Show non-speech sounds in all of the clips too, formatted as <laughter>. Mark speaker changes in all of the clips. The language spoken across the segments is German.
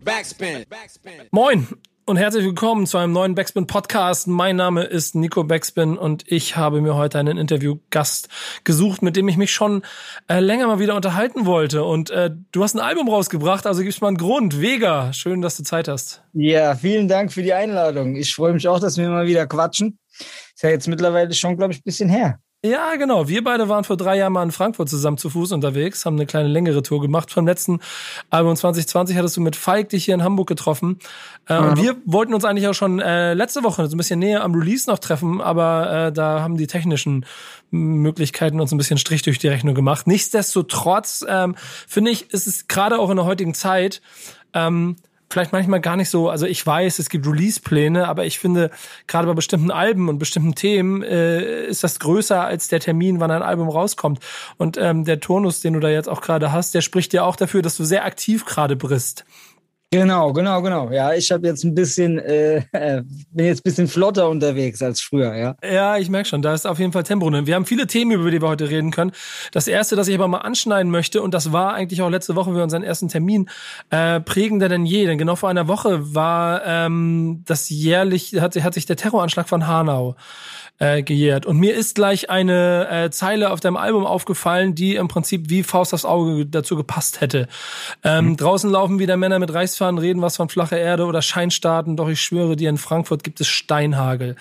Speaker 1: Backspin. Moin und herzlich willkommen zu einem neuen Backspin Podcast. Mein Name ist Nico Backspin und ich habe mir heute einen Interviewgast gesucht, mit dem ich mich schon äh, länger mal wieder unterhalten wollte. Und äh, du hast ein Album rausgebracht, also gibst mal einen Grund. Vega, schön, dass du Zeit hast.
Speaker 2: Ja, vielen Dank für die Einladung. Ich freue mich auch, dass wir mal wieder quatschen. Ist ja jetzt mittlerweile schon, glaube ich, ein bisschen her.
Speaker 1: Ja, genau. Wir beide waren vor drei Jahren mal in Frankfurt zusammen zu Fuß unterwegs, haben eine kleine längere Tour gemacht. Vom letzten Album 2020 hattest du mit Falk dich hier in Hamburg getroffen. Äh, mhm. Und wir wollten uns eigentlich auch schon äh, letzte Woche so ein bisschen näher am Release noch treffen, aber äh, da haben die technischen Möglichkeiten uns ein bisschen Strich durch die Rechnung gemacht. Nichtsdestotrotz ähm, finde ich, ist es gerade auch in der heutigen Zeit ähm, vielleicht manchmal gar nicht so, also ich weiß, es gibt Release-Pläne, aber ich finde, gerade bei bestimmten Alben und bestimmten Themen äh, ist das größer als der Termin, wann ein Album rauskommt. Und ähm, der Turnus, den du da jetzt auch gerade hast, der spricht ja auch dafür, dass du sehr aktiv gerade bist.
Speaker 2: Genau, genau, genau. Ja, ich habe jetzt ein bisschen, äh, bin jetzt ein bisschen flotter unterwegs als früher, ja.
Speaker 1: Ja, ich merke schon, da ist auf jeden Fall Tempo drin. Wir haben viele Themen, über die wir heute reden können. Das erste, das ich aber mal anschneiden möchte, und das war eigentlich auch letzte Woche für unseren ersten Termin, äh, prägender denn je. Denn genau vor einer Woche war ähm, das jährlich, hat, hat sich der Terroranschlag von Hanau äh, gejährt. Und mir ist gleich eine äh, Zeile auf deinem Album aufgefallen, die im Prinzip wie Faust aufs Auge dazu gepasst hätte. Ähm, mhm. Draußen laufen wieder Männer mit Reichsfahnen, reden was von flacher Erde oder Scheinstaaten, doch ich schwöre dir, in Frankfurt gibt es Steinhagel.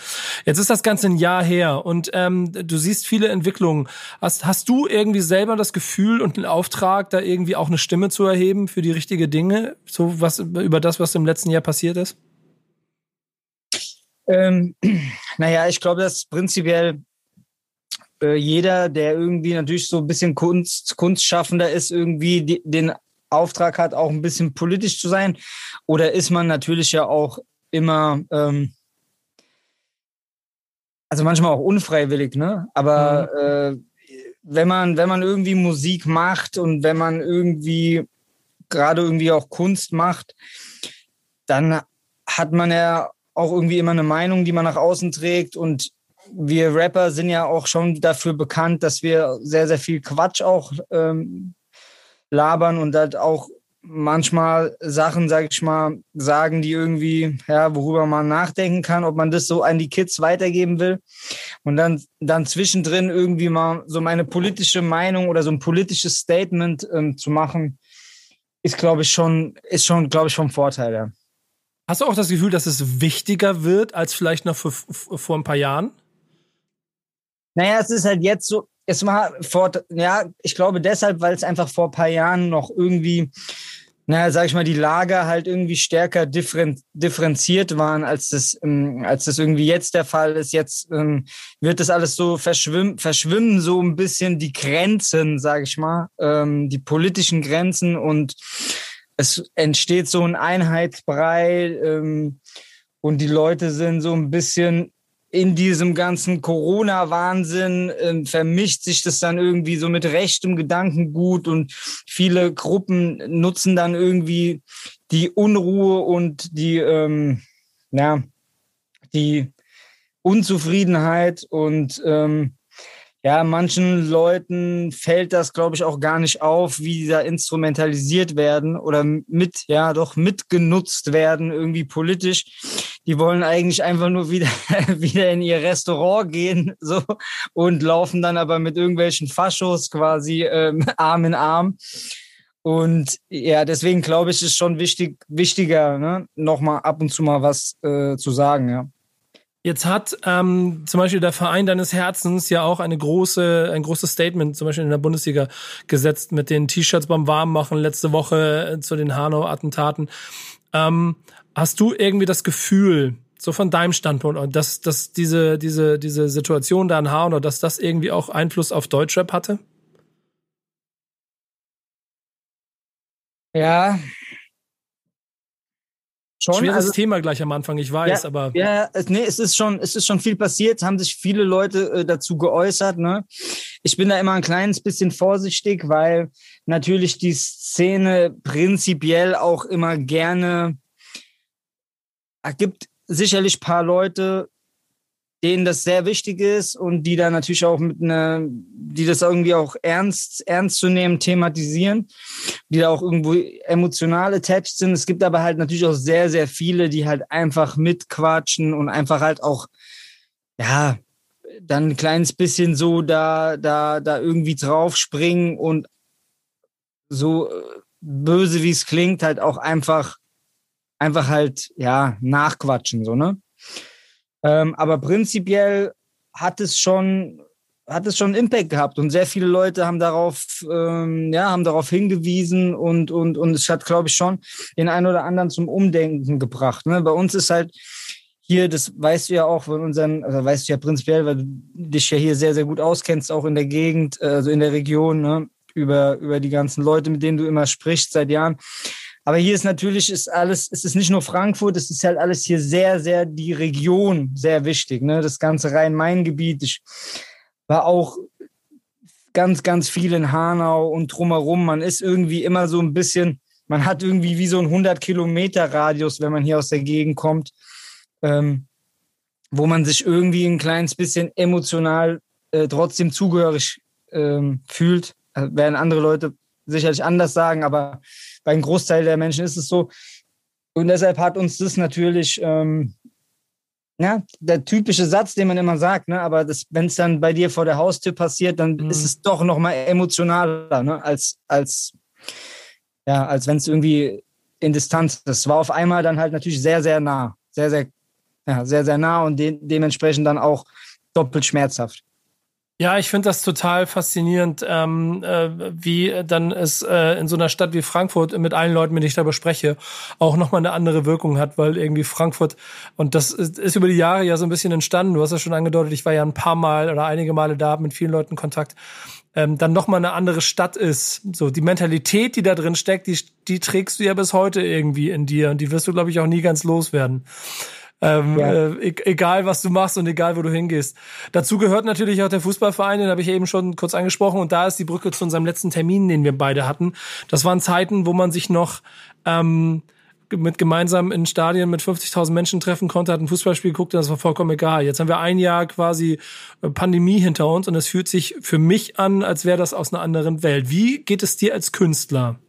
Speaker 1: Jetzt ist das Ganze ein Jahr her und ähm, du siehst viele Entwicklungen. Hast, hast du irgendwie selber das Gefühl und den Auftrag, da irgendwie auch eine Stimme zu erheben für die richtige Dinge, so was über das, was im letzten Jahr passiert ist?
Speaker 2: Ähm, <clears throat> naja, ich glaube, dass prinzipiell äh, jeder, der irgendwie natürlich so ein bisschen Kunst, Kunstschaffender ist, irgendwie die, den Auftrag hat, auch ein bisschen politisch zu sein. Oder ist man natürlich ja auch immer, ähm, also manchmal auch unfreiwillig, ne? Aber mhm. äh, wenn man, wenn man irgendwie Musik macht und wenn man irgendwie gerade irgendwie auch Kunst macht, dann hat man ja auch irgendwie immer eine Meinung, die man nach außen trägt. Und wir Rapper sind ja auch schon dafür bekannt, dass wir sehr, sehr viel Quatsch auch ähm, labern und halt auch manchmal Sachen, sag ich mal, sagen, die irgendwie, ja, worüber man nachdenken kann, ob man das so an die Kids weitergeben will. Und dann, dann zwischendrin irgendwie mal so meine politische Meinung oder so ein politisches Statement ähm, zu machen, ist, glaube ich, schon, ist schon, glaube ich, vom Vorteil, ja.
Speaker 1: Hast du auch das Gefühl, dass es wichtiger wird als vielleicht noch vor, vor ein paar Jahren?
Speaker 2: Naja, es ist halt jetzt so, es war vor, ja, ich glaube deshalb, weil es einfach vor ein paar Jahren noch irgendwie, naja, sag ich mal, die Lager halt irgendwie stärker differen, differenziert waren, als das, ähm, als das irgendwie jetzt der Fall ist. Jetzt ähm, wird das alles so verschwimmen, verschwimmen so ein bisschen die Grenzen, sag ich mal, ähm, die politischen Grenzen und es entsteht so ein Einheitsbrei ähm, und die Leute sind so ein bisschen in diesem ganzen Corona-Wahnsinn ähm, vermischt sich das dann irgendwie so mit rechtem Gedankengut und viele Gruppen nutzen dann irgendwie die Unruhe und die, ähm, ja, die Unzufriedenheit und ähm, ja, manchen Leuten fällt das, glaube ich, auch gar nicht auf, wie die da instrumentalisiert werden oder mit, ja, doch mitgenutzt werden, irgendwie politisch. Die wollen eigentlich einfach nur wieder, <laughs> wieder in ihr Restaurant gehen, so, und laufen dann aber mit irgendwelchen Faschos quasi ähm, <laughs> Arm in Arm. Und ja, deswegen glaube ich, ist schon wichtig, wichtiger, ne, nochmal ab und zu mal was äh, zu sagen, ja.
Speaker 1: Jetzt hat ähm, zum Beispiel der Verein deines Herzens ja auch eine große, ein großes Statement zum Beispiel in der Bundesliga gesetzt mit den T-Shirts beim Warmmachen letzte Woche äh, zu den Hanau-Attentaten. Ähm, hast du irgendwie das Gefühl, so von deinem Standpunkt, dass, dass diese, diese, diese Situation da in Hanau, dass das irgendwie auch Einfluss auf Deutschrap hatte?
Speaker 2: Ja,
Speaker 1: Schon, Schweres also, Thema gleich am Anfang, ich weiß,
Speaker 2: ja,
Speaker 1: aber.
Speaker 2: Ja, nee, es ist schon, es ist schon viel passiert, haben sich viele Leute äh, dazu geäußert. Ne? Ich bin da immer ein kleines bisschen vorsichtig, weil natürlich die Szene prinzipiell auch immer gerne. Es gibt sicherlich paar Leute, denen das sehr wichtig ist und die da natürlich auch mit einer, die das irgendwie auch ernst, ernst zu nehmen thematisieren, die da auch irgendwo emotional attached sind. Es gibt aber halt natürlich auch sehr, sehr viele, die halt einfach mitquatschen und einfach halt auch, ja, dann ein kleines bisschen so da, da, da irgendwie draufspringen und so äh, böse wie es klingt, halt auch einfach, einfach halt, ja, nachquatschen, so, ne? Ähm, aber prinzipiell hat es schon hat es schon Impact gehabt und sehr viele Leute haben darauf ähm, ja haben darauf hingewiesen und und und es hat glaube ich schon den einen oder anderen zum Umdenken gebracht ne? bei uns ist halt hier das weißt du ja auch von unseren also weißt du ja prinzipiell weil du dich ja hier sehr sehr gut auskennst auch in der Gegend also in der Region ne? über über die ganzen Leute mit denen du immer sprichst seit Jahren aber hier ist natürlich ist alles, es ist nicht nur Frankfurt, es ist halt alles hier sehr, sehr die Region sehr wichtig. Ne? Das ganze Rhein-Main-Gebiet. Ich war auch ganz, ganz viel in Hanau und drumherum. Man ist irgendwie immer so ein bisschen, man hat irgendwie wie so ein 100 Kilometer Radius, wenn man hier aus der Gegend kommt, ähm, wo man sich irgendwie ein kleines bisschen emotional äh, trotzdem zugehörig ähm, fühlt. Äh, werden andere Leute sicherlich anders sagen, aber bei einem Großteil der Menschen ist es so. Und deshalb hat uns das natürlich, ähm, ja, der typische Satz, den man immer sagt, ne, aber wenn es dann bei dir vor der Haustür passiert, dann mhm. ist es doch noch mal emotionaler, ne, als, als, ja, als wenn es irgendwie in Distanz ist. Es war auf einmal dann halt natürlich sehr, sehr nah. Sehr, sehr, ja, sehr, sehr nah und de dementsprechend dann auch doppelt schmerzhaft.
Speaker 1: Ja, ich finde das total faszinierend, ähm, äh, wie dann es äh, in so einer Stadt wie Frankfurt mit allen Leuten, mit denen ich darüber spreche, auch nochmal eine andere Wirkung hat, weil irgendwie Frankfurt, und das ist, ist, über die Jahre ja so ein bisschen entstanden, du hast ja schon angedeutet, ich war ja ein paar Mal oder einige Male da, mit vielen Leuten Kontakt, ähm, dann nochmal eine andere Stadt ist. So, die Mentalität, die da drin steckt, die, die trägst du ja bis heute irgendwie in dir und die wirst du, glaube ich, auch nie ganz loswerden. Ähm, ja. äh, e-, egal, was du machst und egal, wo du hingehst. Dazu gehört natürlich auch der Fußballverein, den habe ich eben schon kurz angesprochen. Und da ist die Brücke zu unserem letzten Termin, den wir beide hatten. Das waren Zeiten, wo man sich noch ähm, mit gemeinsam in Stadien mit 50.000 Menschen treffen konnte, hat ein Fußballspiel geguckt und das war vollkommen egal. Jetzt haben wir ein Jahr quasi äh, Pandemie hinter uns und es fühlt sich für mich an, als wäre das aus einer anderen Welt. Wie geht es dir als Künstler?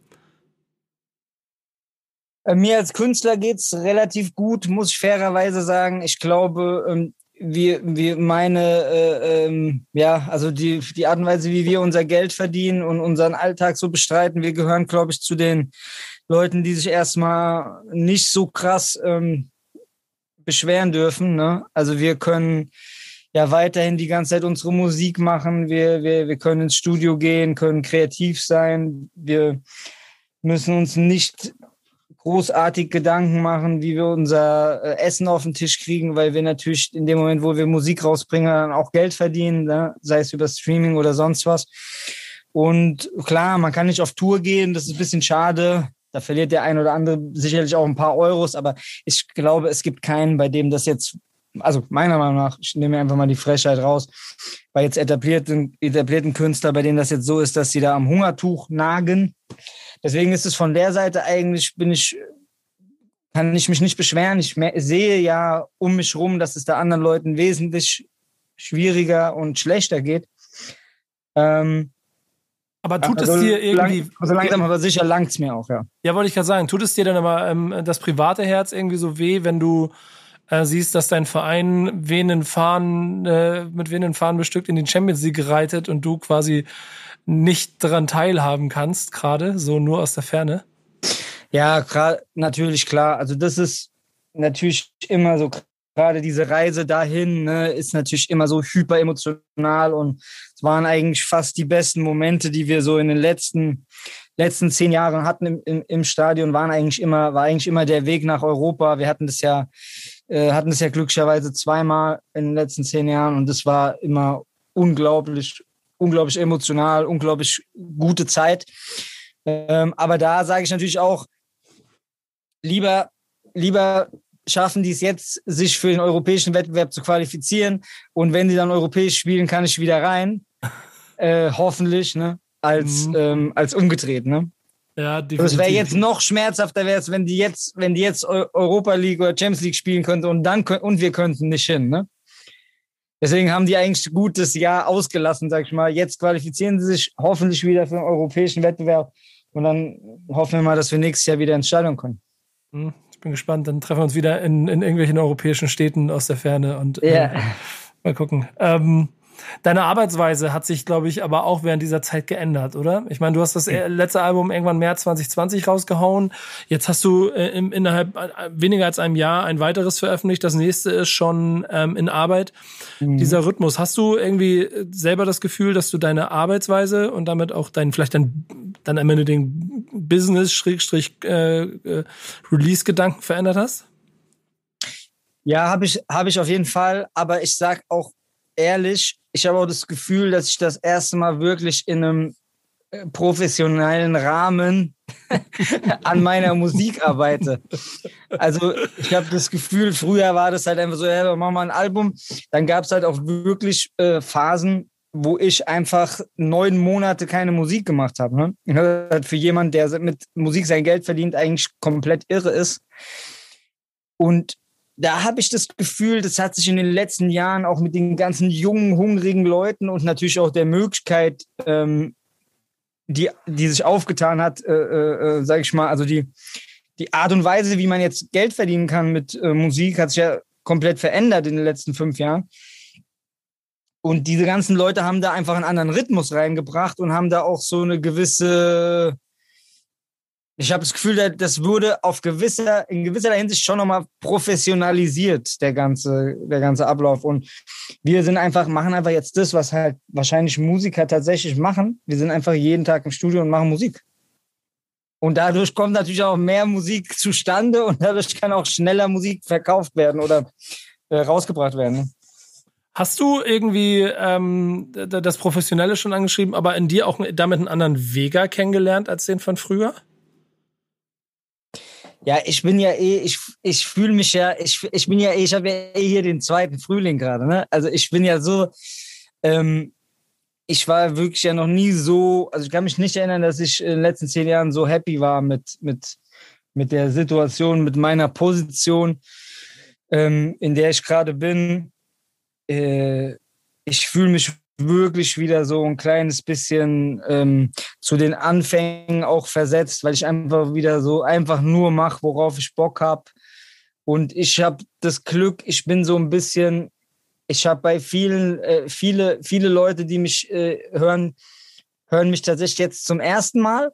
Speaker 2: Äh, mir als Künstler geht's relativ gut, muss ich fairerweise sagen. Ich glaube, ähm, wir, wir meine, äh, ähm, ja, also die, die Art und Weise, wie wir unser Geld verdienen und unseren Alltag so bestreiten, wir gehören, glaube ich, zu den Leuten, die sich erstmal nicht so krass ähm, beschweren dürfen. Ne? Also wir können ja weiterhin die ganze Zeit unsere Musik machen, wir, wir, wir können ins Studio gehen, können kreativ sein, wir müssen uns nicht großartig Gedanken machen, wie wir unser äh, Essen auf den Tisch kriegen, weil wir natürlich in dem Moment, wo wir Musik rausbringen, dann auch Geld verdienen, ne? sei es über Streaming oder sonst was. Und klar, man kann nicht auf Tour gehen, das ist ein bisschen schade. Da verliert der ein oder andere sicherlich auch ein paar Euros, aber ich glaube, es gibt keinen, bei dem das jetzt, also meiner Meinung nach, ich nehme einfach mal die Frechheit raus, bei jetzt etablierten, etablierten Künstler, bei denen das jetzt so ist, dass sie da am Hungertuch nagen Deswegen ist es von der Seite eigentlich, bin ich, kann ich mich nicht beschweren. Ich sehe ja um mich rum, dass es da anderen Leuten wesentlich schwieriger und schlechter geht. Ähm,
Speaker 1: aber tut also es dir irgendwie.
Speaker 2: Lang, also langsam aber sicher langt es mir auch, ja.
Speaker 1: Ja, wollte ich gerade sagen. Tut es dir dann aber ähm, das private Herz irgendwie so weh, wenn du äh, siehst, dass dein Verein wehenden Fahnen, äh, mit wehenden Fahnen bestückt in den Champions League reitet und du quasi nicht daran teilhaben kannst, gerade so nur aus der Ferne?
Speaker 2: Ja, natürlich klar. Also das ist natürlich immer so gerade diese Reise dahin ne, ist natürlich immer so hyper emotional und es waren eigentlich fast die besten Momente, die wir so in den letzten letzten zehn Jahren hatten im, im, im Stadion, waren eigentlich immer war eigentlich immer der Weg nach Europa. Wir hatten das ja äh, hatten das ja glücklicherweise zweimal in den letzten zehn Jahren und das war immer unglaublich unglaublich emotional, unglaublich gute Zeit. Ähm, aber da sage ich natürlich auch, lieber, lieber schaffen die es jetzt, sich für den europäischen Wettbewerb zu qualifizieren. Und wenn die dann europäisch spielen, kann ich wieder rein. <laughs> Äh, hoffentlich, ne? Als, mhm. ähm, als umgedreht, ne? Ja, definitiv. Das wäre jetzt noch schmerzhafter, wäre es, wenn die jetzt, wenn die jetzt Europa League oder Champions League spielen könnten und dann und wir könnten nicht hin, ne? Deswegen haben die eigentlich ein gutes Jahr ausgelassen, sag ich mal. Jetzt qualifizieren sie sich hoffentlich wieder für den europäischen Wettbewerb. Und dann hoffen wir mal, dass wir nächstes Jahr wieder ins Stadion kommen.
Speaker 1: Hm, ich bin gespannt. Dann treffen wir uns wieder in, in irgendwelchen europäischen Städten aus der Ferne und äh, ja. mal gucken. Ähm, Deine Arbeitsweise hat sich, glaube ich, aber auch während dieser Zeit geändert, oder? Ich meine, du hast das letzte Album irgendwann März 2020 rausgehauen. Jetzt hast du äh, im, innerhalb äh, weniger als einem Jahr ein weiteres veröffentlicht. Das nächste ist schon ähm, in Arbeit. Mhm. Dieser Rhythmus. Hast du irgendwie selber das Gefühl, dass du deine Arbeitsweise und damit auch dein, vielleicht dein, dann am Ende den Business-Release-Gedanken äh, äh verändert hast?
Speaker 2: Ja, habe ich, hab ich auf jeden Fall. Aber ich sag auch ehrlich, ich habe auch das Gefühl, dass ich das erste Mal wirklich in einem äh, professionellen Rahmen <laughs> an meiner Musik arbeite. Also ich habe das Gefühl, früher war das halt einfach so, ja, machen wir ein Album. Dann gab es halt auch wirklich äh, Phasen, wo ich einfach neun Monate keine Musik gemacht habe. Ne? Halt für jemanden, der mit Musik sein Geld verdient, eigentlich komplett irre ist. Und da habe ich das Gefühl, das hat sich in den letzten Jahren auch mit den ganzen jungen, hungrigen Leuten und natürlich auch der Möglichkeit, ähm, die, die sich aufgetan hat, äh, äh, äh sage ich mal, also die, die Art und Weise, wie man jetzt Geld verdienen kann mit äh, Musik, hat sich ja komplett verändert in den letzten fünf Jahren. Und diese ganzen Leute haben da einfach einen anderen Rhythmus reingebracht und haben da auch so eine gewisse ich habe das Gefühl, das wurde auf gewisser, in gewisser Hinsicht schon nochmal professionalisiert, der ganze, der ganze Ablauf. Und wir sind einfach, machen einfach jetzt das, was halt wahrscheinlich Musiker tatsächlich machen. Wir sind einfach jeden Tag im Studio und machen Musik. Und dadurch kommt natürlich auch mehr Musik zustande und dadurch kann auch schneller Musik verkauft werden oder äh, rausgebracht werden. Ne?
Speaker 1: Hast du irgendwie ähm, das Professionelle schon angeschrieben, aber in dir auch damit einen anderen Vega kennengelernt als den von früher?
Speaker 2: Ja, ich bin ja eh, ich, ich fühle mich ja, ich, ich bin ja eh, ich habe ja eh hier den zweiten Frühling gerade, ne? Also ich bin ja so, ähm, ich war wirklich ja noch nie so, also ich kann mich nicht erinnern, dass ich in den letzten zehn Jahren so happy war mit, mit, mit der Situation, mit meiner Position, ähm, in der ich gerade bin. Äh, ich fühle mich wirklich wieder so ein kleines bisschen ähm, zu den Anfängen auch versetzt, weil ich einfach wieder so einfach nur mache, worauf ich Bock habe. Und ich habe das Glück, ich bin so ein bisschen, ich habe bei vielen, äh, viele, viele Leute, die mich äh, hören, hören mich tatsächlich jetzt zum ersten Mal.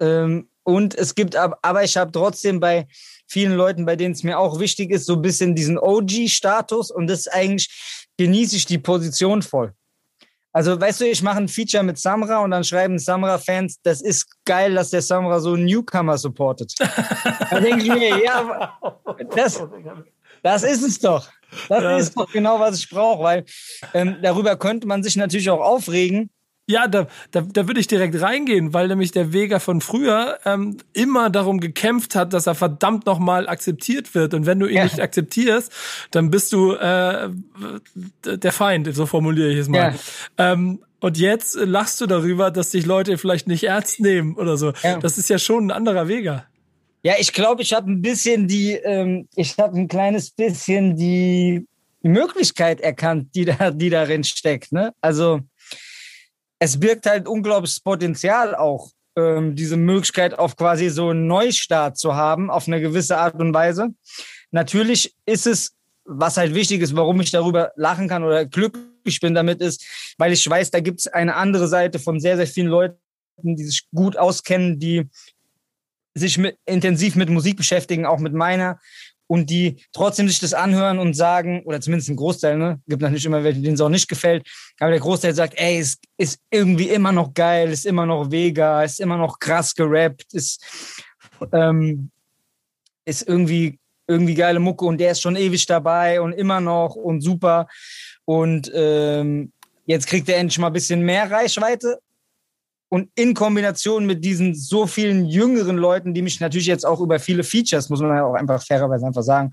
Speaker 2: Ähm, und es gibt, aber ich habe trotzdem bei vielen Leuten, bei denen es mir auch wichtig ist, so ein bisschen diesen OG-Status. Und das eigentlich genieße ich die Position voll. Also, weißt du, ich mache ein Feature mit Samra und dann schreiben Samra-Fans, das ist geil, dass der Samra so Newcomer supportet. <laughs> da denke ich mir, ja, das, das ist es doch. Das ist doch genau, was ich brauche, weil ähm, darüber könnte man sich natürlich auch aufregen.
Speaker 1: Ja, da, da, da würde ich direkt reingehen, weil nämlich der Vega von früher ähm, immer darum gekämpft hat, dass er verdammt nochmal akzeptiert wird. Und wenn du ihn ja. nicht akzeptierst, dann bist du äh, der Feind, so formuliere ich es mal. Ja. Ähm, und jetzt lachst du darüber, dass dich Leute vielleicht nicht ernst nehmen oder so. Ja. Das ist ja schon ein anderer Vega.
Speaker 2: Ja, ich glaube, ich habe ein bisschen die, ähm, ich habe ein kleines bisschen die Möglichkeit erkannt, die da, die darin steckt. Ne? Also es birgt halt unglaubliches Potenzial auch, ähm, diese Möglichkeit auf quasi so einen Neustart zu haben, auf eine gewisse Art und Weise. Natürlich ist es, was halt wichtig ist, warum ich darüber lachen kann oder glücklich bin damit, ist, weil ich weiß, da gibt es eine andere Seite von sehr, sehr vielen Leuten, die sich gut auskennen, die sich mit, intensiv mit Musik beschäftigen, auch mit meiner und die trotzdem sich das anhören und sagen, oder zumindest ein Großteil, ne, gibt natürlich immer welche, denen es auch nicht gefällt, aber der Großteil sagt, ey, es ist irgendwie immer noch geil, ist immer noch Vega, ist immer noch krass gerappt, ist, ähm, ist irgendwie, irgendwie geile Mucke und der ist schon ewig dabei und immer noch und super. Und ähm, jetzt kriegt er endlich mal ein bisschen mehr Reichweite und in Kombination mit diesen so vielen jüngeren Leuten, die mich natürlich jetzt auch über viele Features, muss man ja auch einfach fairerweise einfach sagen,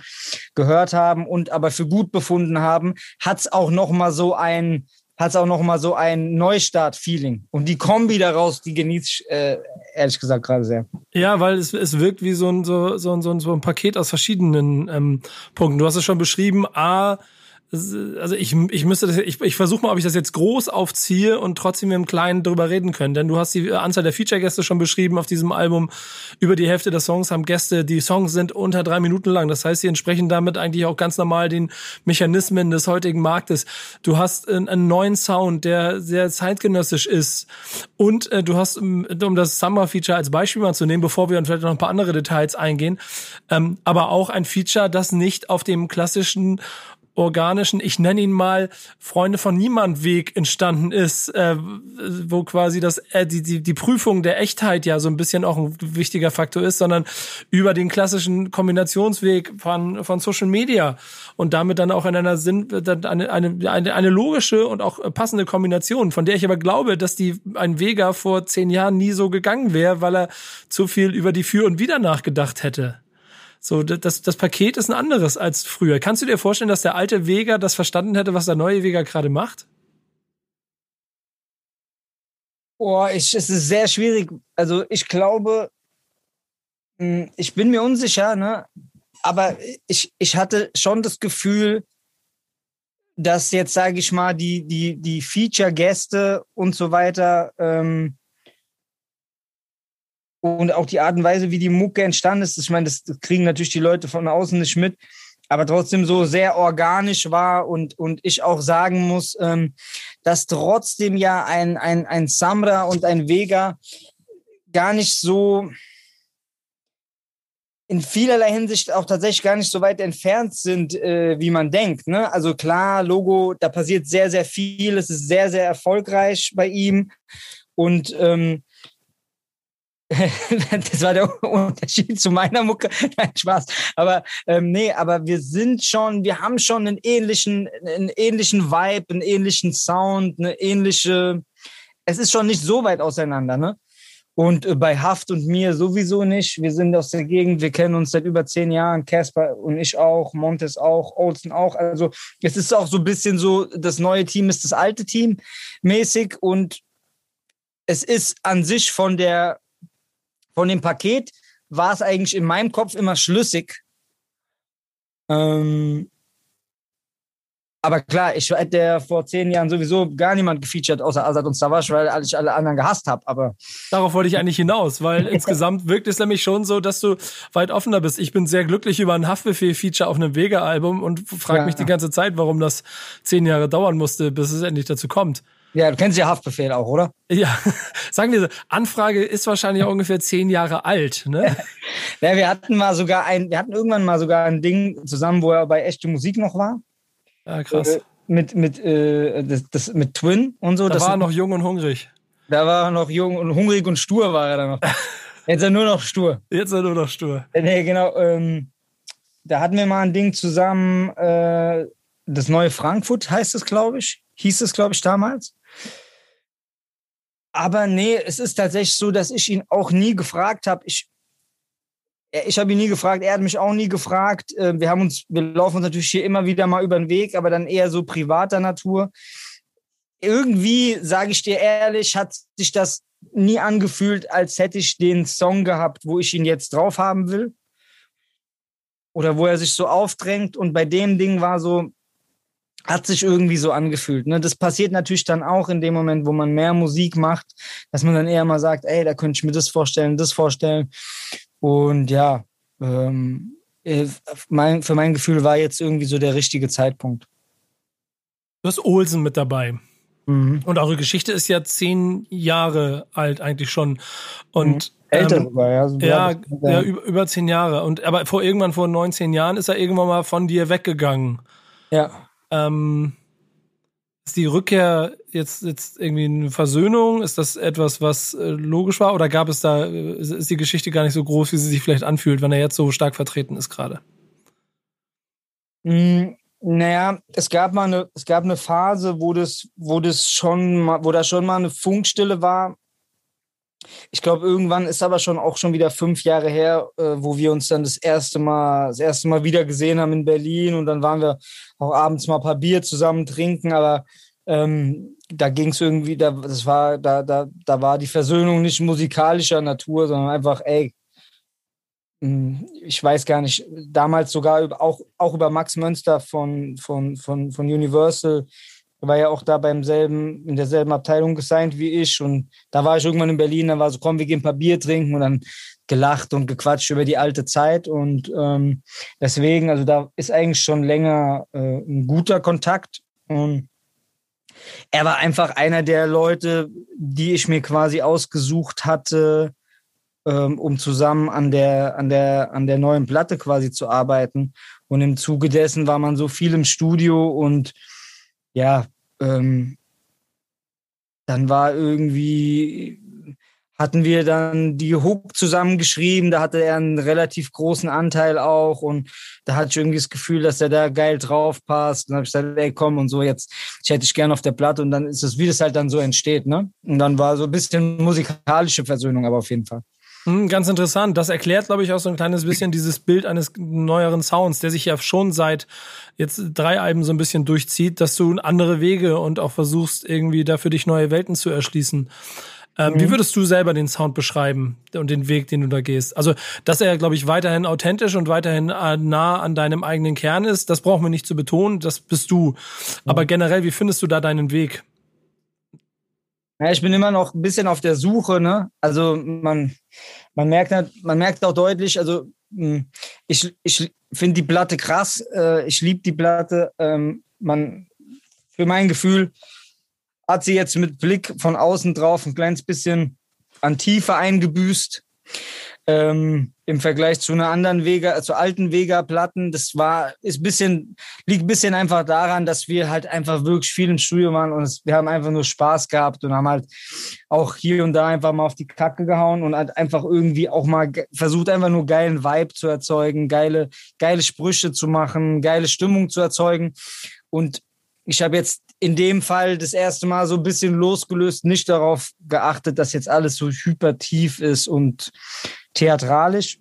Speaker 2: gehört haben und aber für gut befunden haben, hat es auch noch mal so ein hat es auch noch mal so ein Neustart-Feeling. Und die Kombi daraus, die genieße ich äh, ehrlich gesagt gerade sehr.
Speaker 1: Ja, weil es, es wirkt wie so ein, so, so, so, so ein Paket aus verschiedenen ähm, Punkten. Du hast es schon beschrieben. A, also ich, ich müsste das, ich, ich versuche mal, ob ich das jetzt groß aufziehe und trotzdem im Kleinen drüber reden können. Denn du hast die Anzahl der Feature-Gäste schon beschrieben auf diesem Album. Über die Hälfte der Songs haben Gäste. Die Songs sind unter drei Minuten lang. Das heißt, sie entsprechen damit eigentlich auch ganz normal den Mechanismen des heutigen Marktes. Du hast einen, einen neuen Sound, der sehr zeitgenössisch ist. Und äh, du hast, um das Summer-Feature als Beispiel mal zu nehmen, bevor wir dann vielleicht noch ein paar andere Details eingehen, ähm, aber auch ein Feature, das nicht auf dem klassischen organischen, ich nenne ihn mal Freunde von Niemand Weg entstanden ist, äh, wo quasi das äh, die, die die Prüfung der Echtheit ja so ein bisschen auch ein wichtiger Faktor ist, sondern über den klassischen Kombinationsweg von von Social Media und damit dann auch in einer Sinn eine eine eine, eine logische und auch passende Kombination, von der ich aber glaube, dass die ein Vega vor zehn Jahren nie so gegangen wäre, weil er zu viel über die Für und Wider nachgedacht hätte. So, das, das Paket ist ein anderes als früher. Kannst du dir vorstellen, dass der alte Vega das verstanden hätte, was der neue Vega gerade macht?
Speaker 2: Boah, ich, es ist sehr schwierig. Also ich glaube, hm, ich bin mir unsicher, ne? Aber ich, ich hatte schon das Gefühl, dass jetzt, sage ich mal, die, die, die Feature-Gäste und so weiter ähm, und auch die Art und Weise, wie die Mucke entstanden ist, ich meine, das kriegen natürlich die Leute von außen nicht mit, aber trotzdem so sehr organisch war und, und ich auch sagen muss, ähm, dass trotzdem ja ein, ein, ein Samra und ein Vega gar nicht so in vielerlei Hinsicht auch tatsächlich gar nicht so weit entfernt sind, äh, wie man denkt. Ne? Also klar, Logo, da passiert sehr, sehr viel. Es ist sehr, sehr erfolgreich bei ihm. Und ähm, <laughs> das war der Unterschied zu meiner Mucke. <laughs> Nein, Spaß. Aber ähm, nee, aber wir sind schon, wir haben schon einen ähnlichen, einen ähnlichen Vibe, einen ähnlichen Sound, eine ähnliche. Es ist schon nicht so weit auseinander, ne? Und äh, bei Haft und mir sowieso nicht. Wir sind aus der Gegend, wir kennen uns seit über zehn Jahren. Casper und ich auch, Montes auch, Olsen auch. Also es ist auch so ein bisschen so, das neue Team ist das alte Team mäßig und es ist an sich von der von dem Paket war es eigentlich in meinem Kopf immer schlüssig. Ähm, aber klar, ich hätte vor zehn Jahren sowieso gar niemand gefeatured außer Azad und Savage, weil ich alle anderen gehasst habe. Aber
Speaker 1: darauf wollte ich eigentlich hinaus, weil <laughs> insgesamt wirkt es nämlich schon so, dass du weit offener bist. Ich bin sehr glücklich über ein Haftbefehl-Feature auf einem Vega-Album und frage ja. mich die ganze Zeit, warum das zehn Jahre dauern musste, bis es endlich dazu kommt.
Speaker 2: Ja, du kennst ja Haftbefehl auch, oder?
Speaker 1: Ja, <laughs> sagen wir so, Anfrage ist wahrscheinlich auch ungefähr zehn Jahre alt, ne? <laughs>
Speaker 2: ja, wir hatten mal sogar ein, wir hatten irgendwann mal sogar ein Ding zusammen, wo er bei echte Musik noch war.
Speaker 1: Ja, krass.
Speaker 2: Äh, mit, mit, äh, das, das, mit Twin und so.
Speaker 1: Da das war er noch jung und hungrig.
Speaker 2: Da war er noch jung und hungrig und stur war er dann noch. <laughs> Jetzt ist er nur noch stur.
Speaker 1: Jetzt ist er nur noch stur.
Speaker 2: Nee, genau. Ähm, da hatten wir mal ein Ding zusammen, äh, das neue Frankfurt heißt es, glaube ich. Hieß es, glaube ich, damals. Aber nee, es ist tatsächlich so, dass ich ihn auch nie gefragt habe. Ich, ich habe ihn nie gefragt, er hat mich auch nie gefragt. Äh, wir haben uns, wir laufen uns natürlich hier immer wieder mal über den Weg, aber dann eher so privater Natur. Irgendwie, sage ich dir ehrlich, hat sich das nie angefühlt, als hätte ich den Song gehabt, wo ich ihn jetzt drauf haben will. Oder wo er sich so aufdrängt. Und bei dem Ding war so, hat sich irgendwie so angefühlt. Ne? Das passiert natürlich dann auch in dem Moment, wo man mehr Musik macht, dass man dann eher mal sagt, ey, da könnte ich mir das vorstellen, das vorstellen. Und ja, ähm, äh, mein, für mein Gefühl war jetzt irgendwie so der richtige Zeitpunkt.
Speaker 1: Du hast Olsen mit dabei. Mhm. Und eure Geschichte ist ja zehn Jahre alt eigentlich schon. Und
Speaker 2: mhm. Älter ähm, sogar, ja. So
Speaker 1: ja, ja, über, über zehn Jahre. Und aber vor irgendwann vor 19 Jahren ist er irgendwann mal von dir weggegangen.
Speaker 2: Ja.
Speaker 1: Ähm, ist die Rückkehr jetzt, jetzt irgendwie eine Versöhnung? Ist das etwas, was äh, logisch war? Oder gab es da, äh, ist die Geschichte gar nicht so groß, wie sie sich vielleicht anfühlt, wenn er jetzt so stark vertreten ist gerade?
Speaker 2: Mm, naja, es gab mal eine, es gab eine Phase, wo das, wo das schon wo da schon mal eine Funkstille war ich glaube, irgendwann ist aber schon auch schon wieder fünf Jahre her, äh, wo wir uns dann das erste Mal, das erste Mal wieder gesehen haben in Berlin. Und dann waren wir auch abends mal ein paar Bier zusammen trinken, aber ähm, da ging es irgendwie, da, das war, da, da, da war die Versöhnung nicht musikalischer Natur, sondern einfach, ey, hm, ich weiß gar nicht, damals sogar auch, auch über Max Mönster von, von, von, von Universal, war ja auch da beim selben, in derselben Abteilung gesigned wie ich. Und da war ich irgendwann in Berlin, dann war so, komm, wir gehen ein paar Bier trinken und dann gelacht und gequatscht über die alte Zeit. Und ähm, deswegen, also da ist eigentlich schon länger äh, ein guter Kontakt. Und er war einfach einer der Leute, die ich mir quasi ausgesucht hatte, ähm, um zusammen an der, an, der, an der neuen Platte quasi zu arbeiten. Und im Zuge dessen war man so viel im Studio und ja, ähm, dann war irgendwie, hatten wir dann die Hook zusammengeschrieben, da hatte er einen relativ großen Anteil auch und da hatte ich irgendwie das Gefühl, dass er da geil drauf passt. Und dann habe ich gesagt, ey, komm und so, jetzt ich hätte ich gerne auf der Platte und dann ist es, wie das halt dann so entsteht, ne? Und dann war so ein bisschen musikalische Versöhnung, aber auf jeden Fall.
Speaker 1: Hm, ganz interessant. Das erklärt, glaube ich, auch so ein kleines bisschen dieses Bild eines neueren Sounds, der sich ja schon seit jetzt drei Alben so ein bisschen durchzieht, dass du andere Wege und auch versuchst, irgendwie da für dich neue Welten zu erschließen. Ähm, mhm. Wie würdest du selber den Sound beschreiben und den Weg, den du da gehst? Also, dass er, glaube ich, weiterhin authentisch und weiterhin äh, nah an deinem eigenen Kern ist, das brauchen wir nicht zu betonen, das bist du. Aber generell, wie findest du da deinen Weg?
Speaker 2: Ja, ich bin immer noch ein bisschen auf der Suche, ne? Also man, man merkt halt, man merkt auch deutlich, also hm, ich, ich finde die Platte krass, äh, ich liebe die Platte. Ähm, man, für mein Gefühl hat sie jetzt mit Blick von außen drauf ein kleines bisschen an Tiefe eingebüßt ähm, im Vergleich zu einer anderen Vega, zu alten Vega-Platten. Das war, ist bisschen, liegt ein bisschen einfach daran, dass wir halt einfach wirklich viel im Studio waren und es, wir haben einfach nur Spaß gehabt und haben halt auch hier und da einfach mal auf die Kacke gehauen und halt einfach irgendwie auch mal versucht, einfach nur geilen Vibe zu erzeugen, geile, geile Sprüche zu machen, geile Stimmung zu erzeugen. Und ich habe jetzt in dem Fall das erste Mal so ein bisschen losgelöst, nicht darauf geachtet, dass jetzt alles so hypertief ist und theatralisch.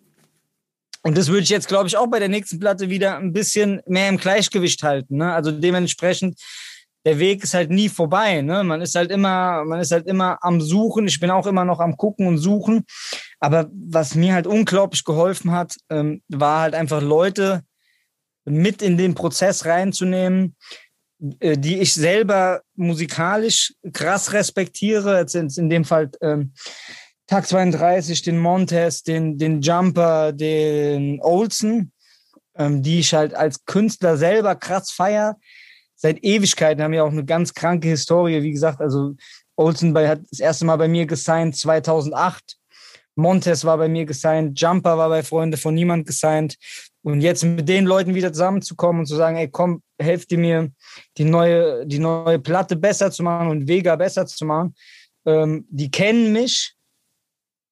Speaker 2: Und das würde ich jetzt, glaube ich, auch bei der nächsten Platte wieder ein bisschen mehr im Gleichgewicht halten. Ne? Also dementsprechend, der Weg ist halt nie vorbei. Ne? Man ist halt immer, man ist halt immer am Suchen. Ich bin auch immer noch am Gucken und Suchen. Aber was mir halt unglaublich geholfen hat, ähm, war halt einfach Leute mit in den Prozess reinzunehmen, äh, die ich selber musikalisch krass respektiere. Jetzt in, in dem Fall ähm, Tag 32, den Montes, den, den Jumper, den Olsen, ähm, die ich halt als Künstler selber krass feier. Seit Ewigkeiten haben wir auch eine ganz kranke Historie. Wie gesagt, also Olsen bei, hat das erste Mal bei mir gesigned 2008. Montes war bei mir gesigned, Jumper war bei Freunde von niemand gesigned. Und jetzt mit den Leuten wieder zusammenzukommen und zu sagen, ey, komm, helft ihr mir, die neue, die neue Platte besser zu machen und Vega besser zu machen. Ähm, die kennen mich,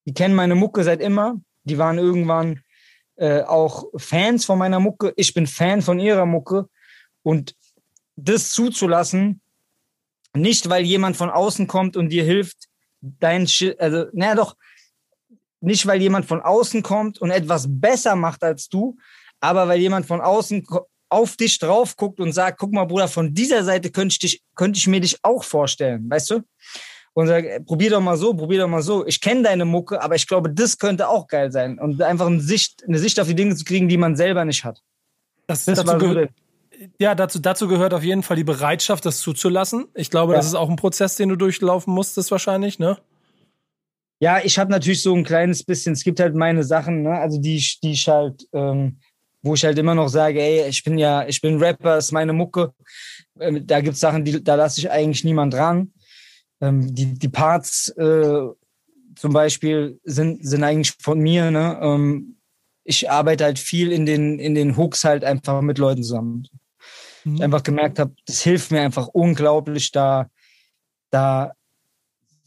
Speaker 2: die kennen meine Mucke seit immer. Die waren irgendwann äh, auch Fans von meiner Mucke. Ich bin Fan von ihrer Mucke. Und das zuzulassen, nicht weil jemand von außen kommt und dir hilft, dein Shit, also, naja, doch, nicht weil jemand von außen kommt und etwas besser macht als du, aber weil jemand von außen auf dich drauf guckt und sagt, guck mal, Bruder, von dieser Seite könnte ich, dich, könnte ich mir dich auch vorstellen, weißt du? Und sage, probier doch mal so, probier doch mal so. Ich kenne deine Mucke, aber ich glaube, das könnte auch geil sein. Und einfach eine Sicht, eine Sicht auf die Dinge zu kriegen, die man selber nicht hat.
Speaker 1: Das, das dazu gehört, ja, dazu, dazu gehört auf jeden Fall die Bereitschaft, das zuzulassen. Ich glaube, ja. das ist auch ein Prozess, den du durchlaufen musstest wahrscheinlich, ne?
Speaker 2: Ja, ich habe natürlich so ein kleines bisschen, es gibt halt meine Sachen, ne? also die, die ich halt, ähm, wo ich halt immer noch sage, ey, ich bin ja, ich bin Rapper, ist meine Mucke. Ähm, da gibt's Sachen, die, da lasse ich eigentlich niemand dran. Ähm, die, die Parts äh, zum Beispiel sind, sind eigentlich von mir. Ne? Ähm, ich arbeite halt viel in den, in den Hooks halt einfach mit Leuten zusammen. Mhm. Ich einfach gemerkt habe, das hilft mir einfach unglaublich, da, da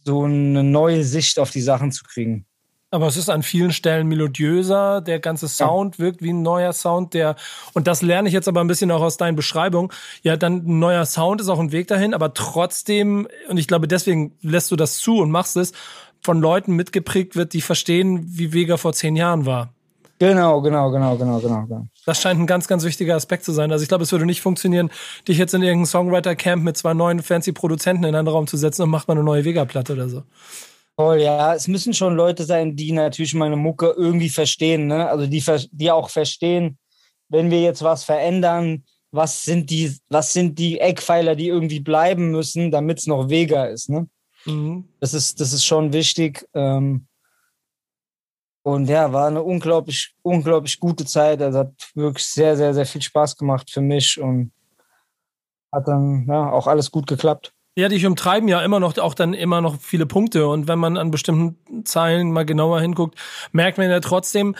Speaker 2: so eine neue Sicht auf die Sachen zu kriegen.
Speaker 1: Aber es ist an vielen Stellen melodiöser, der ganze Sound ja. wirkt wie ein neuer Sound, der, und das lerne ich jetzt aber ein bisschen auch aus deinen Beschreibungen. Ja, dann ein neuer Sound ist auch ein Weg dahin, aber trotzdem, und ich glaube, deswegen lässt du das zu und machst es, von Leuten mitgeprägt wird, die verstehen, wie Vega vor zehn Jahren war.
Speaker 2: Genau, genau, genau, genau, genau, genau.
Speaker 1: Das scheint ein ganz, ganz wichtiger Aspekt zu sein. Also ich glaube, es würde nicht funktionieren, dich jetzt in irgendein Songwriter-Camp mit zwei neuen fancy Produzenten in einen Raum zu setzen und macht mal eine neue Vega-Platte oder so.
Speaker 2: Voll, ja. Es müssen schon Leute sein, die natürlich meine Mucke irgendwie verstehen, ne? Also die, die auch verstehen, wenn wir jetzt was verändern, was sind die, was sind die Eckpfeiler, die irgendwie bleiben müssen, damit es noch Vega ist, ne? Mhm. Das ist, das ist schon wichtig. Ähm, und ja, war eine unglaublich, unglaublich gute Zeit. Also hat wirklich sehr, sehr, sehr viel Spaß gemacht für mich und hat dann ja auch alles gut geklappt.
Speaker 1: Ja, dich umtreiben ja immer noch auch dann immer noch viele Punkte. Und wenn man an bestimmten Zeilen mal genauer hinguckt, merkt man ja trotzdem,